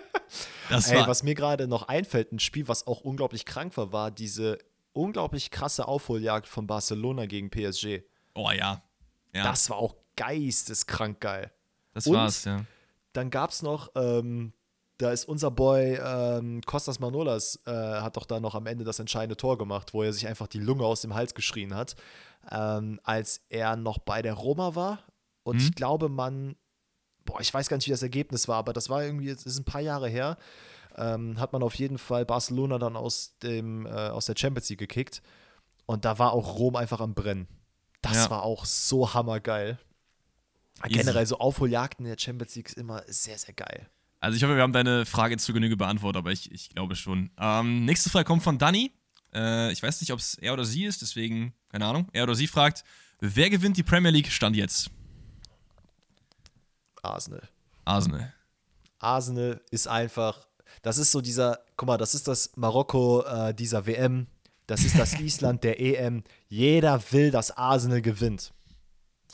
Das ey, war was mir gerade noch einfällt, ein Spiel, was auch unglaublich krank war, war diese unglaublich krasse Aufholjagd von Barcelona gegen PSG. Oh ja. ja. Das war auch geisteskrank geil. Das Und war's, ja. Dann gab es noch, ähm, da ist unser Boy ähm, Kostas Manolas, äh, hat doch da noch am Ende das entscheidende Tor gemacht, wo er sich einfach die Lunge aus dem Hals geschrien hat, ähm, als er noch bei der Roma war. Und mhm. ich glaube, man, boah, ich weiß gar nicht, wie das Ergebnis war, aber das war irgendwie, es ist ein paar Jahre her, ähm, hat man auf jeden Fall Barcelona dann aus, dem, äh, aus der Champions League gekickt. Und da war auch Rom einfach am Brennen. Das ja. war auch so hammergeil. Easy. Generell so Aufholjagden in der Champions League ist immer sehr, sehr geil. Also ich hoffe, wir haben deine Frage zu Genüge beantwortet, aber ich, ich glaube schon. Ähm, nächste Frage kommt von Danny. Äh, ich weiß nicht, ob es er oder sie ist, deswegen, keine Ahnung. Er oder sie fragt, wer gewinnt die Premier League Stand jetzt? Arsenal. Arsenal. Arsenal ist einfach, das ist so dieser, guck mal, das ist das Marokko äh, dieser WM, das ist das Island der EM. Jeder will, dass Arsenal gewinnt.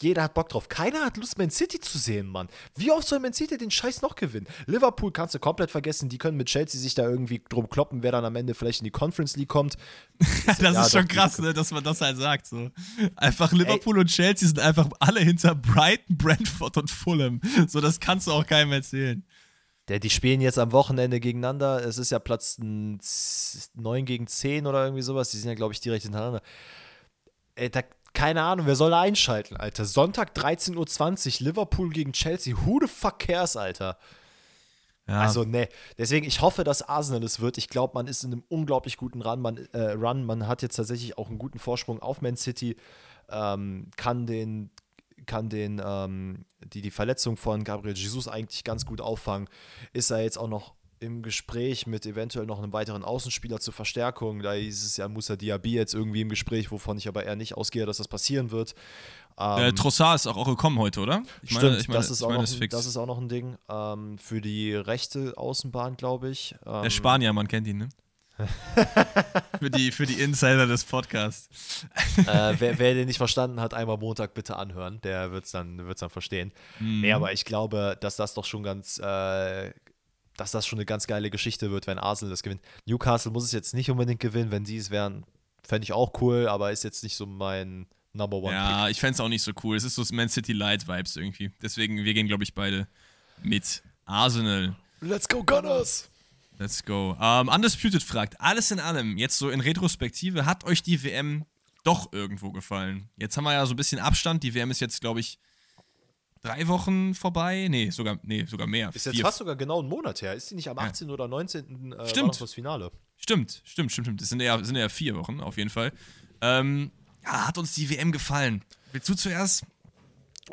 Jeder hat Bock drauf. Keiner hat Lust, Man City zu sehen, Mann. Wie oft soll Man City den Scheiß noch gewinnen? Liverpool kannst du komplett vergessen. Die können mit Chelsea sich da irgendwie drum kloppen, wer dann am Ende vielleicht in die Conference League kommt. das ja, ist schon krass, ne, dass man das halt sagt. So. Einfach Liverpool Ey. und Chelsea sind einfach alle hinter Brighton, Brentford und Fulham. So, das kannst du auch keinem erzählen. Der, die spielen jetzt am Wochenende gegeneinander. Es ist ja Platz 9 gegen 10 oder irgendwie sowas. Die sind ja, glaube ich, direkt hintereinander. Ey, da, keine Ahnung, wer soll da einschalten, Alter? Sonntag 13.20 Uhr, Liverpool gegen Chelsea. Who the fuck cares, Alter? Ja. Also, ne. Deswegen, ich hoffe, dass Arsenal es wird. Ich glaube, man ist in einem unglaublich guten Run. Man, äh, Run. man hat jetzt tatsächlich auch einen guten Vorsprung auf Man City. Ähm, kann den, kann den, ähm, die, die Verletzung von Gabriel Jesus eigentlich ganz gut auffangen. Ist er jetzt auch noch im Gespräch mit eventuell noch einem weiteren Außenspieler zur Verstärkung. Da hieß es ja Musa Diaby jetzt irgendwie im Gespräch, wovon ich aber eher nicht ausgehe, dass das passieren wird. Ähm, äh, Trossard ist auch, auch gekommen heute, oder? Ich stimmt, meine, ich meine, das, ist auch meine, noch, das, das, ist auch noch ein Ding. Ähm, für die rechte Außenbahn, glaube ich. Ähm, Der Spanier, man kennt ihn, ne? für, die, für die Insider des Podcasts. äh, wer, wer, den nicht verstanden hat, einmal Montag bitte anhören. Der wird es dann, wird's dann verstehen. Mhm. Nee, aber ich glaube, dass das doch schon ganz, äh, dass das schon eine ganz geile Geschichte wird, wenn Arsenal das gewinnt. Newcastle muss es jetzt nicht unbedingt gewinnen, wenn sie es wären, fände ich auch cool, aber ist jetzt nicht so mein Number One. Ja, Pick. ich fände es auch nicht so cool. Es ist so Man City Light Vibes irgendwie. Deswegen, wir gehen, glaube ich, beide mit Arsenal. Let's go, Gunners! Let's go. Um, Undisputed fragt, alles in allem, jetzt so in Retrospektive, hat euch die WM doch irgendwo gefallen? Jetzt haben wir ja so ein bisschen Abstand. Die WM ist jetzt, glaube ich, drei Wochen vorbei. Nee, sogar, nee, sogar mehr. Ist jetzt Vier. fast sogar genau einen Monat her. Ist die nicht am 18. Ja. oder 19. Äh, stimmt. das Finale? Stimmt, stimmt, stimmt, stimmt. Das sind ja, sind ja vier Wochen, auf jeden Fall. Ähm, ja, hat uns die WM gefallen. Willst du zuerst?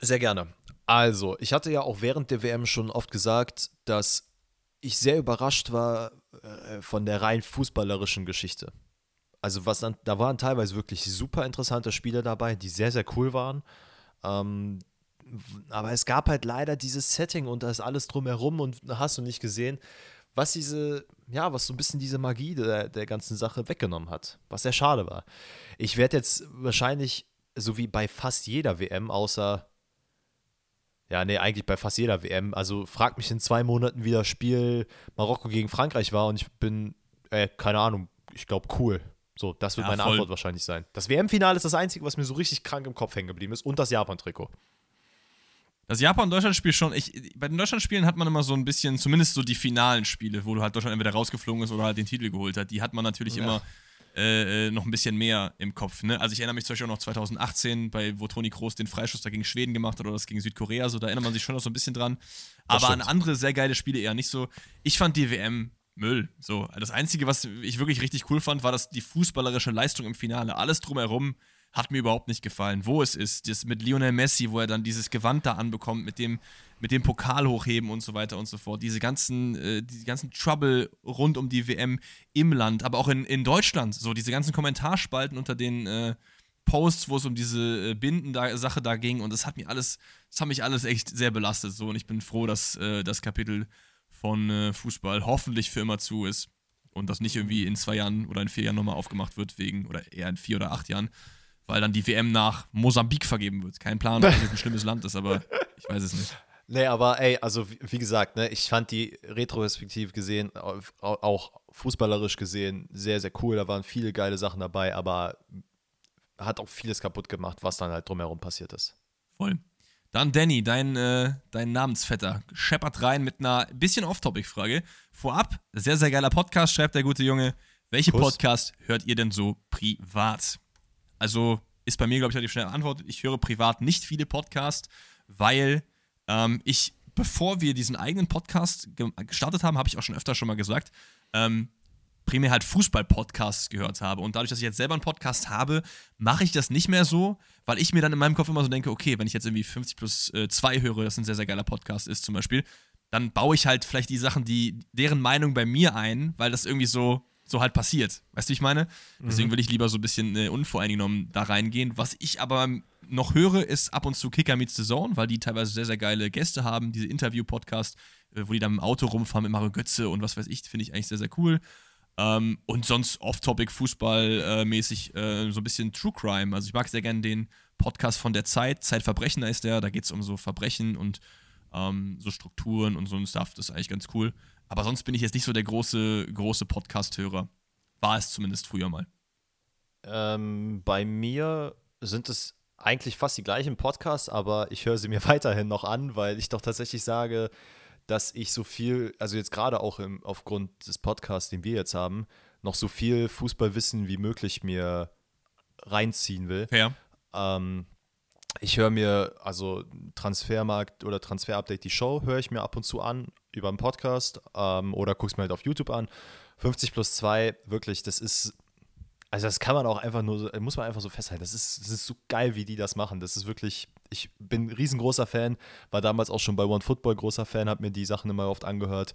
Sehr gerne. Also, ich hatte ja auch während der WM schon oft gesagt, dass ich sehr überrascht war äh, von der rein fußballerischen Geschichte. Also, was dann, da waren teilweise wirklich super interessante Spiele dabei, die sehr, sehr cool waren. Ähm, aber es gab halt leider dieses Setting und das alles drumherum und hast du nicht gesehen, was diese, ja, was so ein bisschen diese Magie der, der ganzen Sache weggenommen hat, was sehr schade war. Ich werde jetzt wahrscheinlich, so wie bei fast jeder WM, außer ja, nee, eigentlich bei fast jeder WM. Also frag mich in zwei Monaten, wie das Spiel Marokko gegen Frankreich war und ich bin, äh, keine Ahnung, ich glaube cool. So, das wird ja, meine voll. Antwort wahrscheinlich sein. Das WM-Finale ist das Einzige, was mir so richtig krank im Kopf hängen geblieben ist und das Japan-Trikot. Das Japan-Deutschland-Spiel schon, ich, bei den Deutschland-Spielen hat man immer so ein bisschen, zumindest so die finalen Spiele, wo du halt Deutschland entweder rausgeflogen ist oder halt den Titel geholt hat, die hat man natürlich ja. immer äh, äh, noch ein bisschen mehr im Kopf. Ne? Also ich erinnere mich zum Beispiel auch noch 2018, bei, wo Toni Kroos den Freischuss da gegen Schweden gemacht hat oder das gegen Südkorea, so da erinnert man sich schon noch so ein bisschen dran. Das Aber stimmt. an andere sehr geile Spiele eher nicht so. Ich fand die WM Müll. So, das Einzige, was ich wirklich richtig cool fand, war dass die fußballerische Leistung im Finale. Alles drumherum hat mir überhaupt nicht gefallen. Wo es ist, das mit Lionel Messi, wo er dann dieses Gewand da anbekommt, mit dem, mit dem Pokal hochheben und so weiter und so fort. Diese ganzen, äh, die ganzen Trouble rund um die WM im Land, aber auch in, in Deutschland. So diese ganzen Kommentarspalten unter den äh, Posts, wo es um diese äh, Binden-Sache da ging. Und das hat mich alles, das hat mich alles echt sehr belastet. So, und ich bin froh, dass äh, das Kapitel von äh, Fußball hoffentlich für immer zu ist. Und das nicht irgendwie in zwei Jahren oder in vier Jahren nochmal aufgemacht wird, wegen, oder eher in vier oder acht Jahren, weil dann die WM nach Mosambik vergeben wird. Kein Plan, ob das ein schlimmes Land ist, aber ich weiß es nicht. Nee, aber ey, also wie, wie gesagt, ne, ich fand die retrospektiv gesehen, auch fußballerisch gesehen, sehr, sehr cool. Da waren viele geile Sachen dabei, aber hat auch vieles kaputt gemacht, was dann halt drumherum passiert ist. Voll. Dann Danny, dein, äh, dein Namensvetter, scheppert rein mit einer bisschen Off-Topic-Frage. Vorab, sehr, sehr geiler Podcast, schreibt der gute Junge. Welche Kuss. Podcast hört ihr denn so privat? Also ist bei mir, glaube ich, relativ schnell Antwort. Ich höre privat nicht viele Podcasts, weil ähm, ich, bevor wir diesen eigenen Podcast ge gestartet haben, habe ich auch schon öfter schon mal gesagt, ähm, primär halt Fußball-Podcasts gehört habe. Und dadurch, dass ich jetzt selber einen Podcast habe, mache ich das nicht mehr so, weil ich mir dann in meinem Kopf immer so denke, okay, wenn ich jetzt irgendwie 50 plus äh, 2 höre, das ein sehr, sehr geiler Podcast ist zum Beispiel, dann baue ich halt vielleicht die Sachen, die deren Meinung bei mir ein, weil das irgendwie so so halt passiert. Weißt du, wie ich meine? Deswegen mhm. will ich lieber so ein bisschen äh, unvoreingenommen da reingehen. Was ich aber noch höre, ist ab und zu Kicker Meets the Zone, weil die teilweise sehr, sehr geile Gäste haben. Diese Interview-Podcast, äh, wo die dann im Auto rumfahren mit Mario Götze und was weiß ich, finde ich eigentlich sehr, sehr cool. Ähm, und sonst off-topic Fußball-mäßig äh, so ein bisschen True Crime. Also ich mag sehr gerne den Podcast von der Zeit, Zeitverbrechen heißt der. Da geht es um so Verbrechen und ähm, so Strukturen und so ein Stuff. Das ist eigentlich ganz cool. Aber sonst bin ich jetzt nicht so der große, große Podcast-Hörer. War es zumindest früher mal. Ähm, bei mir sind es eigentlich fast die gleichen Podcasts, aber ich höre sie mir weiterhin noch an, weil ich doch tatsächlich sage, dass ich so viel, also jetzt gerade auch im, aufgrund des Podcasts, den wir jetzt haben, noch so viel Fußballwissen wie möglich mir reinziehen will. Ja. Ähm, ich höre mir, also Transfermarkt oder Transfer-Update, die Show, höre ich mir ab und zu an über einen Podcast ähm, oder guck's mir halt auf YouTube an. 50 plus 2, wirklich, das ist, also das kann man auch einfach nur, muss man einfach so festhalten. Das ist, das ist so geil, wie die das machen. Das ist wirklich, ich bin ein riesengroßer Fan, war damals auch schon bei One Football großer Fan, habe mir die Sachen immer oft angehört.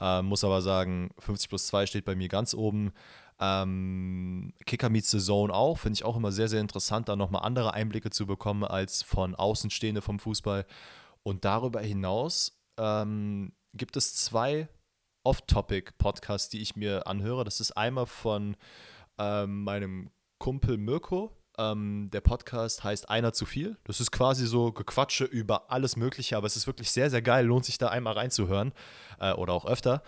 Ähm, muss aber sagen, 50 plus 2 steht bei mir ganz oben. Ähm, Kicker Meets the Zone auch, finde ich auch immer sehr, sehr interessant, da nochmal andere Einblicke zu bekommen als von Außenstehende vom Fußball. Und darüber hinaus ähm, gibt es zwei Off-Topic-Podcasts, die ich mir anhöre. Das ist einmal von ähm, meinem Kumpel Mirko. Ähm, der Podcast heißt Einer zu viel. Das ist quasi so Gequatsche über alles Mögliche, aber es ist wirklich sehr, sehr geil. Lohnt sich da einmal reinzuhören äh, oder auch öfter.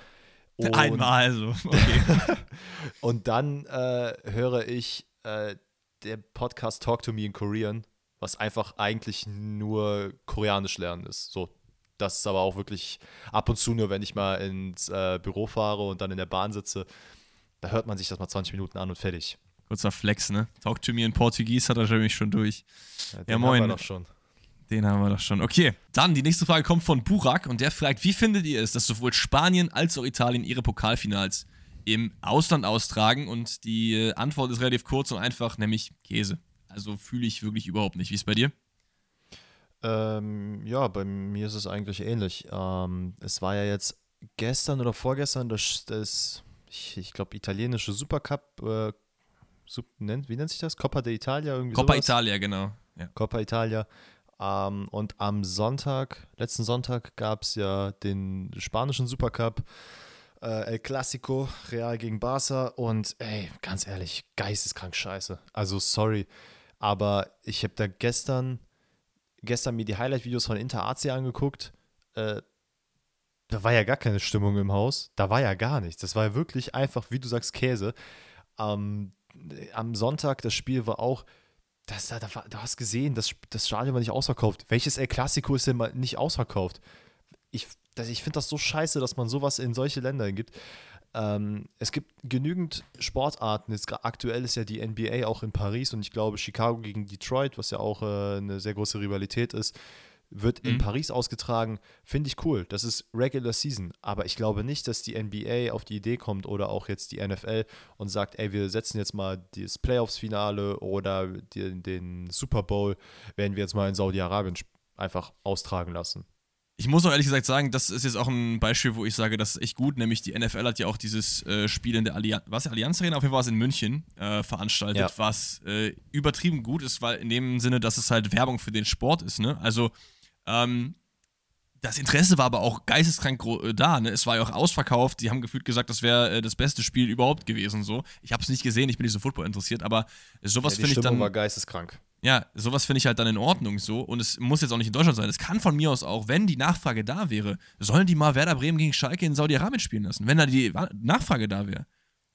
Und, Einmal also. Okay. und dann äh, höre ich äh, der Podcast Talk to Me in Korean, was einfach eigentlich nur Koreanisch lernen ist. So Das ist aber auch wirklich ab und zu nur, wenn ich mal ins äh, Büro fahre und dann in der Bahn sitze. Da hört man sich das mal 20 Minuten an und fertig. Kurzer Flex, ne? Talk to me in Portugies hat er nämlich schon durch. Ja, ja moin. Haben wir doch schon. Den haben wir doch schon. Okay, dann die nächste Frage kommt von Burak und der fragt, wie findet ihr es, dass sowohl Spanien als auch Italien ihre Pokalfinals im Ausland austragen? Und die äh, Antwort ist relativ kurz und einfach, nämlich Käse. Also fühle ich wirklich überhaupt nicht. Wie ist es bei dir? Ähm, ja, bei mir ist es eigentlich ähnlich. Ähm, es war ja jetzt gestern oder vorgestern das, das ich, ich glaube, italienische Supercup, äh, Sub, nennt, wie nennt sich das? Coppa d'Italia? Irgendwie Coppa sowas? Italia, genau. Ja. Coppa Italia. Ähm, und am Sonntag, letzten Sonntag, gab es ja den spanischen Supercup. Äh, El Clasico, Real gegen Barca. Und ey, ganz ehrlich, geisteskrank scheiße. Also sorry. Aber ich habe da gestern, gestern mir die Highlight-Videos von Inter AC angeguckt. Äh, da war ja gar keine Stimmung im Haus. Da war ja gar nichts. Das war ja wirklich einfach, wie du sagst, Käse. Ähm, am Sonntag, das Spiel war auch das, da, da, du hast gesehen, das, das Stadion war nicht ausverkauft. Welches El Clasico ist denn mal nicht ausverkauft? Ich, ich finde das so scheiße, dass man sowas in solche Länder gibt. Ähm, es gibt genügend Sportarten. Jetzt aktuell ist ja die NBA auch in Paris und ich glaube Chicago gegen Detroit, was ja auch äh, eine sehr große Rivalität ist wird in mhm. Paris ausgetragen. Finde ich cool. Das ist Regular Season. Aber ich glaube nicht, dass die NBA auf die Idee kommt oder auch jetzt die NFL und sagt, ey, wir setzen jetzt mal das Playoffs-Finale oder die, den Super Bowl, werden wir jetzt mal in Saudi-Arabien einfach austragen lassen. Ich muss auch ehrlich gesagt sagen, das ist jetzt auch ein Beispiel, wo ich sage, das ist echt gut. Nämlich die NFL hat ja auch dieses äh, Spiel in der Allianz, was Allianz Arena, auf jeden Fall war es in München äh, veranstaltet, ja. was äh, übertrieben gut ist, weil in dem Sinne, dass es halt Werbung für den Sport ist. Ne? Also ähm, das Interesse war aber auch geisteskrank äh, da. Ne? Es war ja auch ausverkauft. Die haben gefühlt gesagt, das wäre äh, das beste Spiel überhaupt gewesen. So, ich habe es nicht gesehen. Ich bin nicht so Football interessiert. Aber sowas ja, finde ich dann. war geisteskrank. Ja, sowas finde ich halt dann in Ordnung so. Und es muss jetzt auch nicht in Deutschland sein. Es kann von mir aus auch, wenn die Nachfrage da wäre, sollen die mal Werder Bremen gegen Schalke in Saudi-Arabien spielen lassen, wenn da die Nachfrage da wäre.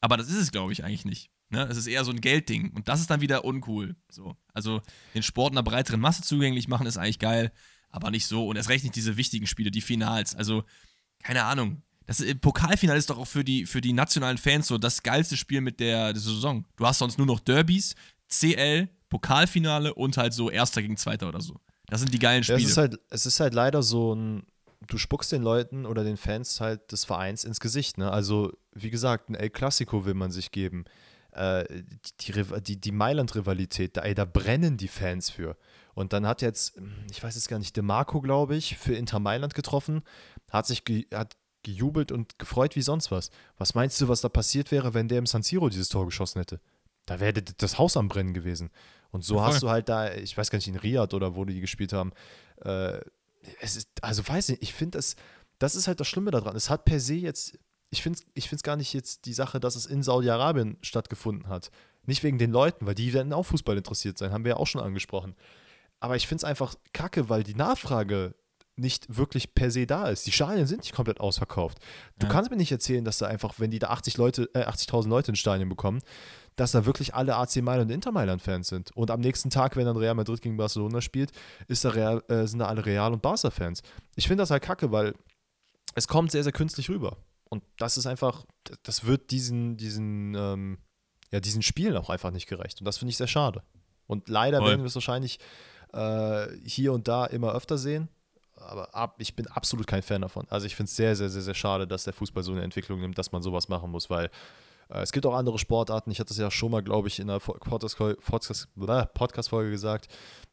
Aber das ist es, glaube ich, eigentlich nicht. Ne? Es ist eher so ein Geldding. Und das ist dann wieder uncool. So. Also den Sport einer breiteren Masse zugänglich machen, ist eigentlich geil aber nicht so. Und erst recht nicht diese wichtigen Spiele, die Finals. Also, keine Ahnung. Das äh, Pokalfinale ist doch auch für die, für die nationalen Fans so das geilste Spiel mit der, der Saison. Du hast sonst nur noch Derbys, CL, Pokalfinale und halt so Erster gegen Zweiter oder so. Das sind die geilen Spiele. Ja, es, ist halt, es ist halt leider so ein, du spuckst den Leuten oder den Fans halt des Vereins ins Gesicht. Ne? Also, wie gesagt, ein El Clasico will man sich geben. Äh, die, die, die Mailand-Rivalität, da, da brennen die Fans für. Und dann hat jetzt, ich weiß jetzt gar nicht, DeMarco, glaube ich, für Inter Mailand getroffen, hat sich ge hat gejubelt und gefreut wie sonst was. Was meinst du, was da passiert wäre, wenn der im San Siro dieses Tor geschossen hätte? Da wäre das Haus am Brennen gewesen. Und so hast du halt da, ich weiß gar nicht, in Riyadh oder wo die gespielt haben. Äh, es ist, also weiß nicht, ich finde das, das ist halt das Schlimme daran. Es hat per se jetzt, ich finde es ich gar nicht jetzt die Sache, dass es in Saudi-Arabien stattgefunden hat. Nicht wegen den Leuten, weil die werden auch Fußball interessiert sein, haben wir ja auch schon angesprochen. Aber ich finde es einfach kacke, weil die Nachfrage nicht wirklich per se da ist. Die Stadien sind nicht komplett ausverkauft. Du ja. kannst mir nicht erzählen, dass da einfach, wenn die da 80 Leute, äh, 80.000 Leute ins Stadion bekommen, dass da wirklich alle AC Mailand und Inter Mailand Fans sind. Und am nächsten Tag, wenn dann Real Madrid gegen Barcelona spielt, ist da Real, äh, sind da alle Real und Barca Fans. Ich finde das halt kacke, weil es kommt sehr, sehr künstlich rüber. Und das ist einfach, das wird diesen, diesen, ähm, ja, diesen Spielen auch einfach nicht gerecht. Und das finde ich sehr schade. Und leider Voll. werden wir es wahrscheinlich äh, hier und da immer öfter sehen. Aber ab, ich bin absolut kein Fan davon. Also ich finde es sehr, sehr, sehr, sehr schade, dass der Fußball so eine Entwicklung nimmt, dass man sowas machen muss, weil es gibt auch andere Sportarten. Ich hatte es ja schon mal, glaube ich, in einer Podcast-Folge gesagt,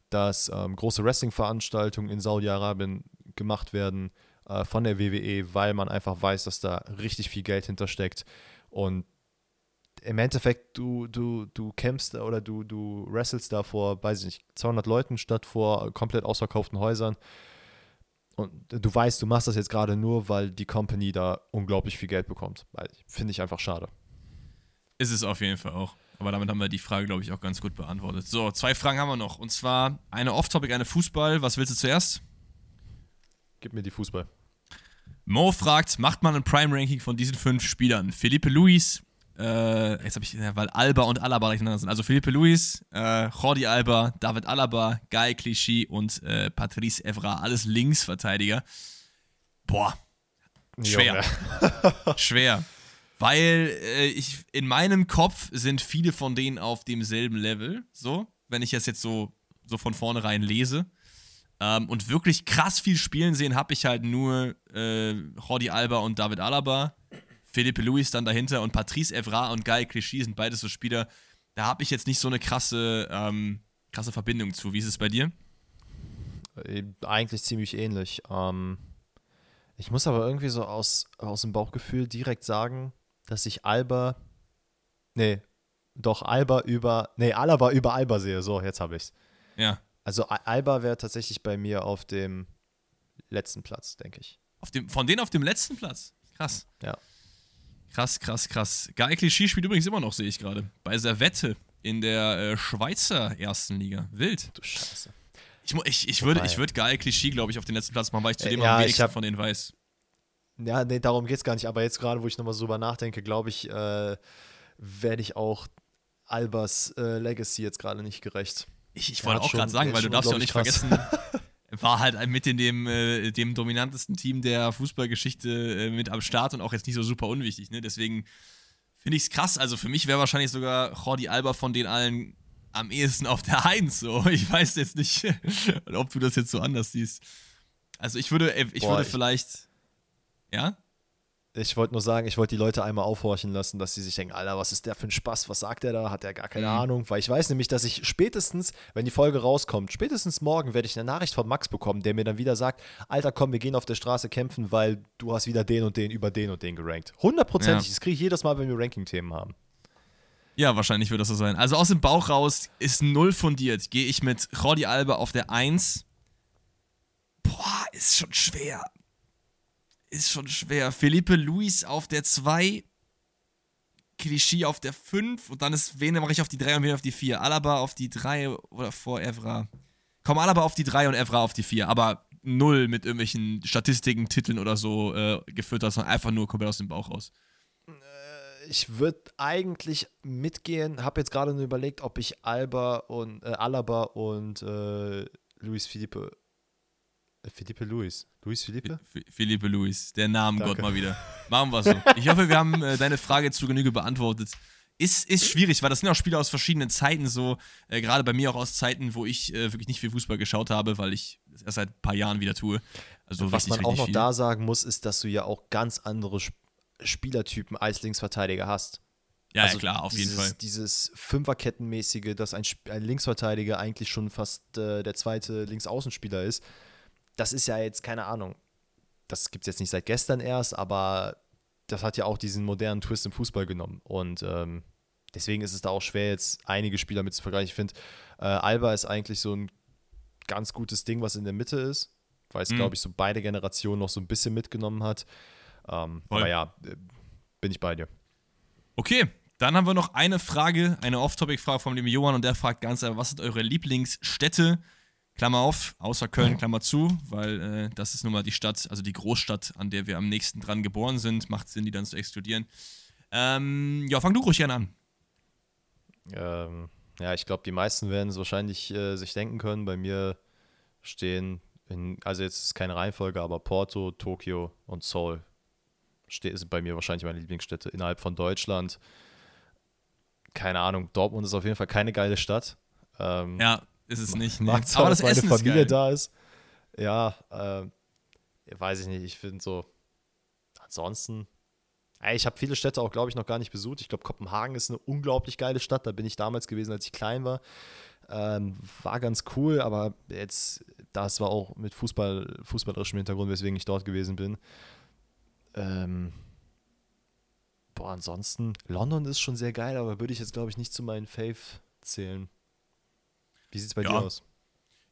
dass ähm, große Wrestling-Veranstaltungen in Saudi-Arabien gemacht werden äh, von der WWE, weil man einfach weiß, dass da richtig viel Geld hintersteckt. Und im Endeffekt, du, du, du kämpfst oder du, du wrestelst da vor, weiß ich nicht, 200 Leuten statt vor komplett ausverkauften Häusern. Und du weißt, du machst das jetzt gerade nur, weil die Company da unglaublich viel Geld bekommt. Finde ich einfach schade. Ist es auf jeden Fall auch. Aber damit haben wir die Frage, glaube ich, auch ganz gut beantwortet. So, zwei Fragen haben wir noch. Und zwar eine Off-Topic, eine Fußball. Was willst du zuerst? Gib mir die Fußball. Mo fragt, macht man ein Prime-Ranking von diesen fünf Spielern? Felipe Luis, äh, jetzt habe ich, weil Alba und Alaba durcheinander sind. Also Felipe Luis, äh, Jordi Alba, David Alaba, Guy Clichy und äh, Patrice Evra, alles Linksverteidiger. Boah. Schwer. Schwer. Weil äh, ich in meinem Kopf sind viele von denen auf demselben Level, so, wenn ich das jetzt so, so von vornherein lese. Ähm, und wirklich krass viel spielen sehen habe ich halt nur äh, Jordi Alba und David Alaba. Philippe Luis dann dahinter und Patrice Evra und Guy Clichy sind beides so Spieler. Da habe ich jetzt nicht so eine krasse, ähm, krasse Verbindung zu. Wie ist es bei dir? Äh, eigentlich ziemlich ähnlich. Ähm, ich muss aber irgendwie so aus, aus dem Bauchgefühl direkt sagen, dass ich Alba, nee, doch Alba über, nee, Alaba über Alba sehe. So, jetzt habe ich's. Ja. Also Alba wäre tatsächlich bei mir auf dem letzten Platz, denke ich. Auf dem, von denen auf dem letzten Platz? Krass. Ja. Krass, krass, krass. Guy Clichy spielt übrigens immer noch, sehe ich gerade. Bei Servette in der äh, Schweizer ersten Liga. Wild. Du Scheiße. Ich, ich, ich würde, ich würde Guy Clichy, glaube ich, auf den letzten Platz machen, weil ich zu Äh, dem ja, am ich wenigsten hab- von denen weiß. Ja, nee, darum geht es gar nicht. Aber jetzt gerade, wo ich nochmal so drüber nachdenke, glaube ich, äh, werde ich auch Albers äh, Legacy jetzt gerade nicht gerecht. Ich, ich wollte auch gerade sagen, weil du darfst ja auch nicht unglaublich vergessen, er war halt mit in dem, äh, dem dominantesten Team der Fußballgeschichte äh, mit am Start und auch jetzt nicht so super unwichtig. Ne? Deswegen finde ich es krass. Also für mich wäre wahrscheinlich sogar Jordi Alba von den allen am ehesten auf der Eins. So. Ich weiß jetzt nicht, ob du das jetzt so anders siehst. Also ich würde, äh, ich Boah, würde ich- vielleicht, ja? Ich wollte nur sagen, ich wollte die Leute einmal aufhorchen lassen, dass sie sich denken, Alter, was ist der für ein Spaß? Was sagt der da? Hat der gar keine Mhm. Ahnung? Weil ich weiß nämlich, dass ich spätestens, wenn die Folge rauskommt, spätestens morgen werde ich eine Nachricht von Max bekommen, der mir dann wieder sagt, Alter, komm, wir gehen auf der Straße kämpfen, weil du hast wieder den und den über den und den gerankt. Hundertprozentig. Ja. Das kriege ich jedes Mal, wenn wir Ranking-Themen haben. Ja, wahrscheinlich wird das so sein. Also aus dem Bauch raus ist null fundiert. Gehe ich mit Jordi Alba auf der 1. Boah, ist schon schwer. Ist schon schwer. Felipe Luis auf der 2. Clichy auf der 5. Und dann ist, wen mache ich auf die 3 und wen auf die 4? Alaba auf die 3 oder vor Evra? Komm, Alaba auf die 3 und Evra auf die 4. Aber null mit irgendwelchen Statistiken, Titeln oder so äh, gefüttert, sondern einfach nur komplett aus dem Bauch raus. Ich würde eigentlich mitgehen, habe jetzt gerade nur überlegt, ob ich Alba und äh, Alaba und äh, Luis Felipe Felipe Luis. Luis? F- Philippe Luis, der Namengott Danke. mal wieder. Machen wir so. Ich hoffe, wir haben äh, deine Frage zu Genüge beantwortet. Ist, ist schwierig, weil das sind auch Spieler aus verschiedenen Zeiten so. Äh, Gerade bei mir auch aus Zeiten, wo ich äh, wirklich nicht viel Fußball geschaut habe, weil ich das erst seit ein paar Jahren wieder tue. Also Was richtig, man auch noch viel. da sagen muss, ist, dass du ja auch ganz andere Sp Spielertypen als Linksverteidiger hast. Ja, Also ja, klar, auf jeden dieses, Fall. Dieses Fünferkettenmäßige, dass ein, ein Linksverteidiger eigentlich schon fast äh, der zweite Linksaußenspieler ist, das ist ja jetzt keine Ahnung. Das gibt es jetzt nicht seit gestern erst, aber das hat ja auch diesen modernen Twist im Fußball genommen. Und ähm, deswegen ist es da auch schwer, jetzt einige Spieler mit zu vergleichen. Ich finde, äh, Alba ist eigentlich so ein ganz gutes Ding, was in der Mitte ist, weil es, Mhm. glaube ich, so beide Generationen noch so ein bisschen mitgenommen hat. Ähm, aber ja, äh, bin ich bei dir. Okay, dann haben wir noch eine Frage, eine Off-Topic-Frage vom lieben Johann und der fragt ganz einfach, was sind eure Lieblingsstädte? Klammer auf, außer Köln, Klammer zu, weil äh, das ist nun mal die Stadt, also die Großstadt, an der wir am nächsten dran geboren sind. Macht Sinn, die dann zu exkludieren. Ähm, ja, fang du ruhig gerne an. Ähm, ja, ich glaube, die meisten werden es wahrscheinlich äh, sich denken können. Bei mir stehen, in, also jetzt ist keine Reihenfolge, aber Porto, Tokio und Seoul ste sind bei mir wahrscheinlich meine Lieblingsstädte innerhalb von Deutschland. Keine Ahnung, Dortmund ist auf jeden Fall keine geile Stadt. Ähm, Ja, ist es nicht. nee. Mag zwar, dass das meine Essen Familie da ist. Ja, ähm, weiß ich nicht. Ich finde so, ansonsten, ich habe viele Städte auch, glaube ich, noch gar nicht besucht. Ich glaube, Kopenhagen ist eine unglaublich geile Stadt. Da bin ich damals gewesen, als ich klein war. Ähm, war ganz cool, aber jetzt, das war auch mit Fußball, fußballerischem Hintergrund, weswegen ich dort gewesen bin. Ähm, boah, ansonsten, London ist schon sehr geil, aber würde ich jetzt, glaube ich, nicht zu meinen Fave zählen. Wie sieht es bei Ja. dir aus?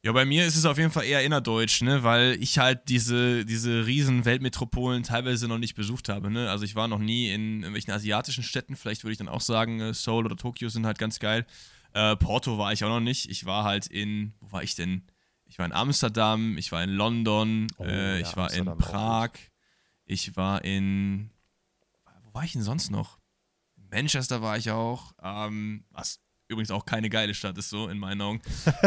Ja, bei mir ist es auf jeden Fall eher innerdeutsch, ne, weil ich halt diese, diese riesen Weltmetropolen teilweise noch nicht besucht habe, ne. Also ich war noch nie in irgendwelchen asiatischen Städten, vielleicht würde ich dann auch sagen, äh, Seoul oder Tokio sind halt ganz geil. Äh, Porto war ich auch noch nicht. Ich war halt in, wo war ich denn? Ich war in Amsterdam, ich war in London, Oh, äh, ja, ich war in Amsterdam auch Prag, ich war in, wo war ich denn sonst noch? In Manchester war ich auch, ähm, was übrigens auch keine geile Stadt ist, so in meinen Augen.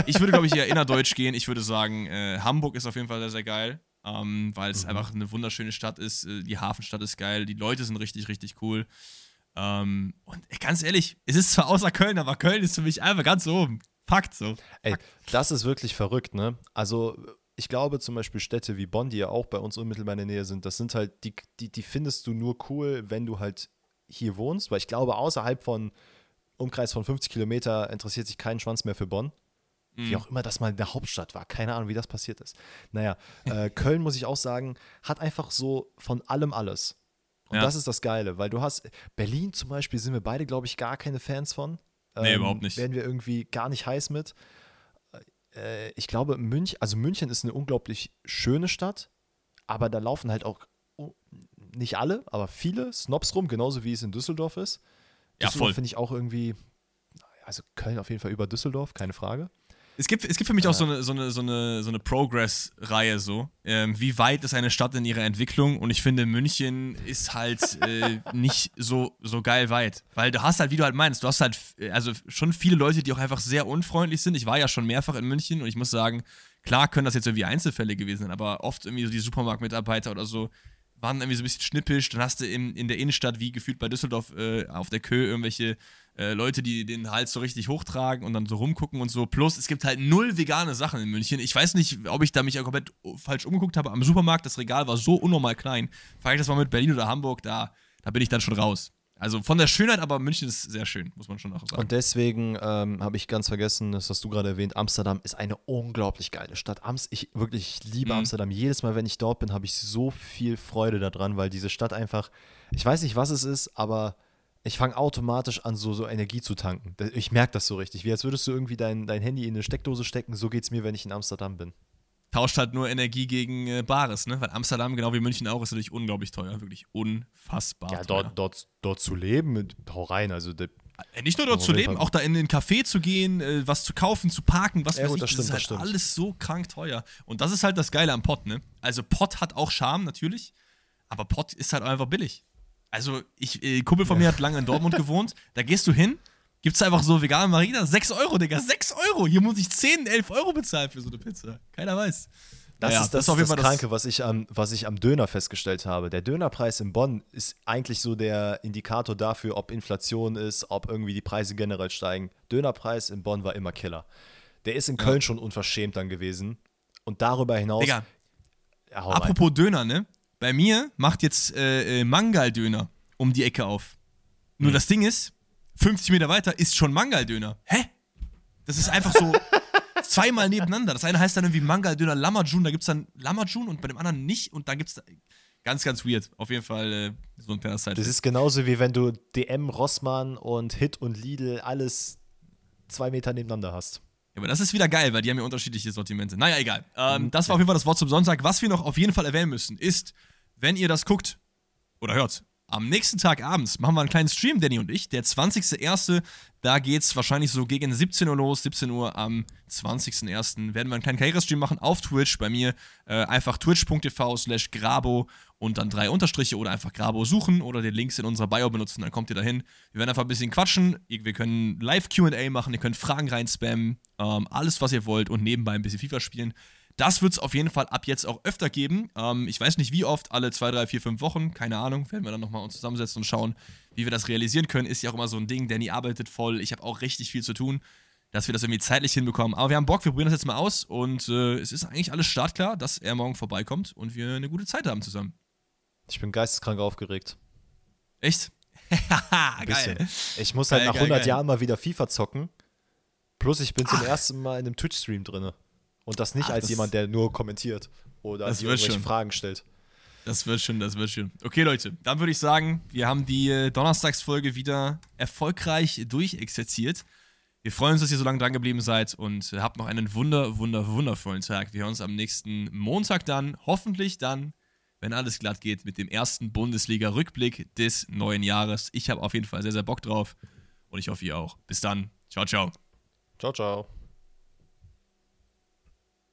Ich würde, glaube ich, eher innerdeutsch gehen. Ich würde sagen, äh, Hamburg ist auf jeden Fall sehr, sehr geil. ähm, weil es Mhm. einfach eine wunderschöne Stadt ist. Äh, Die Hafenstadt ist geil, die Leute sind richtig, richtig cool. Ähm, und ey, ganz ehrlich, es ist zwar außer Köln, aber Köln ist für mich einfach ganz oben. Fakt so. Ey, das ist wirklich verrückt, ne? Also, ich glaube zum Beispiel Städte wie Bonn, die ja auch bei uns unmittelbar in der Nähe sind, das sind halt, die, die, die findest du nur cool, wenn du halt hier wohnst, weil ich glaube, außerhalb von Umkreis von 50 Kilometer interessiert sich kein Schwanz mehr für Bonn. Wie Mhm. auch immer das mal in der Hauptstadt war. Keine Ahnung, wie das passiert ist. Naja, äh, Köln, muss ich auch sagen, hat einfach so von allem alles. Und Ja. das ist das Geile, weil du hast, Berlin zum Beispiel sind wir beide, glaube ich, gar keine Fans von. Ähm, Nee, überhaupt nicht. Werden wir irgendwie gar nicht heiß mit. Äh, ich glaube, München, also München ist eine unglaublich schöne Stadt, aber da laufen halt auch nicht alle, aber viele Snobs rum, genauso wie es in Düsseldorf ist. Ja, voll. finde ich auch irgendwie, also Köln auf jeden Fall über Düsseldorf, keine Frage. Es gibt, es gibt für mich auch so eine, so eine, so eine, so eine Progress-Reihe so. Ähm, wie weit ist eine Stadt in ihrer Entwicklung? Und ich finde, München ist halt äh, nicht so, so geil weit. Weil du hast halt, wie du halt meinst, du hast halt äh, also schon viele Leute, die auch einfach sehr unfreundlich sind. Ich war ja schon mehrfach in München und ich muss sagen, klar können das jetzt irgendwie Einzelfälle gewesen sein, aber oft irgendwie so die Supermarktmitarbeiter oder so waren irgendwie so ein bisschen schnippisch. Dann hast du in, in der Innenstadt, wie gefühlt bei Düsseldorf, äh, auf der Kö irgendwelche äh, Leute, die den Hals so richtig hochtragen und dann so rumgucken und so. Plus, es gibt halt null vegane Sachen in München. Ich weiß nicht, ob ich da mich komplett falsch umgeguckt habe. Am Supermarkt, das Regal war so unnormal klein. Frage ich das mal mit Berlin oder Hamburg, da, da bin ich dann schon raus. Also von der Schönheit, aber München ist sehr schön, muss man schon auch sagen. Und deswegen ähm, habe ich ganz vergessen, das hast du gerade erwähnt, Amsterdam ist eine unglaublich geile Stadt. Ams ich wirklich ich liebe Mhm. Amsterdam. Jedes Mal, wenn ich dort bin, habe ich so viel Freude daran, weil diese Stadt einfach, ich weiß nicht, was es ist, aber ich fange automatisch an, so, so Energie zu tanken. Ich merke das so richtig. Wie als würdest du irgendwie dein, dein Handy in eine Steckdose stecken. So geht es mir, wenn ich in Amsterdam bin. Tauscht halt nur Energie gegen äh, Bares, ne? Weil Amsterdam, genau wie München auch, ist natürlich unglaublich teuer. Wirklich unfassbar Ja, teuer. dort, dort, dort zu leben, hau rein. Also, Äh, Nicht nur dort zu leben, Fall. auch da in den Café zu gehen, äh, was zu kaufen, zu parken, was Ja, weiß gut, ich, das das, stimmt, ist das halt stimmt. alles so krank teuer. Und das ist halt das Geile am Pott, ne? Also Pott hat auch Charme, natürlich, aber Pott ist halt einfach billig. Also, ich, äh, Kumpel von mir hat lange in Dortmund gewohnt, da gehst du hin, gibt's einfach so vegane Marina, 6 Euro, Digga, 6 Euro! Hier muss ich 10, 11 Euro bezahlen für so eine Pizza. Keiner weiß. Das Naja, ist das, auf jeden das Fall Kranke, was ich, am, was ich am Döner festgestellt habe. Der Dönerpreis in Bonn ist eigentlich so der Indikator dafür, ob Inflation ist, ob irgendwie die Preise generell steigen. Dönerpreis in Bonn war immer Killer. Der ist in Köln schon unverschämt dann gewesen. Und darüber hinaus. Digga, ja, hau rein. Apropos Döner, ne? Bei mir macht jetzt äh, äh, Mangal-Döner um die Ecke auf. Nur das Ding ist, 50 Meter weiter ist schon Mangal-Döner. Hä? Das ist einfach so zweimal nebeneinander. Das eine heißt dann irgendwie Mangal-Döner Lamajun, da gibt es dann Lamajun und bei dem anderen nicht und dann gibt es ganz, ganz weird. Auf jeden Fall äh, so ein kleiner Side. Das ist genauso wie wenn du DM, Rossmann und Hit und Lidl alles zwei Meter nebeneinander hast. Ja, aber das ist wieder geil, weil die haben ja unterschiedliche Sortimente. Naja, egal. Ähm, das war auf jeden Fall das Wort zum Sonntag. Was wir noch auf jeden Fall erwähnen müssen, ist, wenn ihr das guckt oder hört, am nächsten Tag abends machen wir einen kleinen Stream, Danny und ich. Der 20.01. Da geht's wahrscheinlich so gegen 17 Uhr los. 17 Uhr am 20.01. werden wir einen kleinen Karrierestream machen auf Twitch. Bei mir äh, einfach twitch.tv slash grabo und dann drei Unterstriche oder einfach Grabo suchen oder den Links in unserer Bio benutzen, dann kommt ihr dahin. Wir werden einfach ein bisschen quatschen. Wir können live QA machen, ihr könnt Fragen reinspammen, ähm, alles, was ihr wollt und nebenbei ein bisschen FIFA spielen. Das wird es auf jeden Fall ab jetzt auch öfter geben. Ähm, ich weiß nicht wie oft, alle zwei, drei, vier, fünf Wochen, keine Ahnung. Werden wir dann nochmal uns zusammensetzen und schauen, wie wir das realisieren können. Ist ja auch immer so ein Ding. Danny arbeitet voll. Ich habe auch richtig viel zu tun, dass wir das irgendwie zeitlich hinbekommen. Aber wir haben Bock, wir probieren das jetzt mal aus und äh, es ist eigentlich alles startklar, dass er morgen vorbeikommt und wir eine gute Zeit haben zusammen. Ich bin geisteskrank aufgeregt. Echt? Geil. Ich muss halt Geil, nach geil, 100 geil. Jahren mal wieder FIFA zocken. Plus ich bin zum ersten Mal in einem Twitch-Stream drin. Und das nicht Ach, als das- jemand, der nur kommentiert oder irgendwelche schon. Fragen stellt. Das wird schon, das wird schon. Okay, Leute, dann würde ich sagen, wir haben die äh, Donnerstagsfolge wieder erfolgreich durchexerziert. Wir freuen uns, dass ihr so lange dran geblieben seid und äh, habt noch einen wunder, wunder, wundervollen Tag. Wir hören uns am nächsten Montag dann, hoffentlich dann, wenn alles glatt geht, mit dem ersten Bundesliga-Rückblick des neuen Jahres. Ich habe auf jeden Fall sehr, sehr Bock drauf und ich hoffe, ihr auch. Bis dann. Ciao, ciao. Ciao, ciao.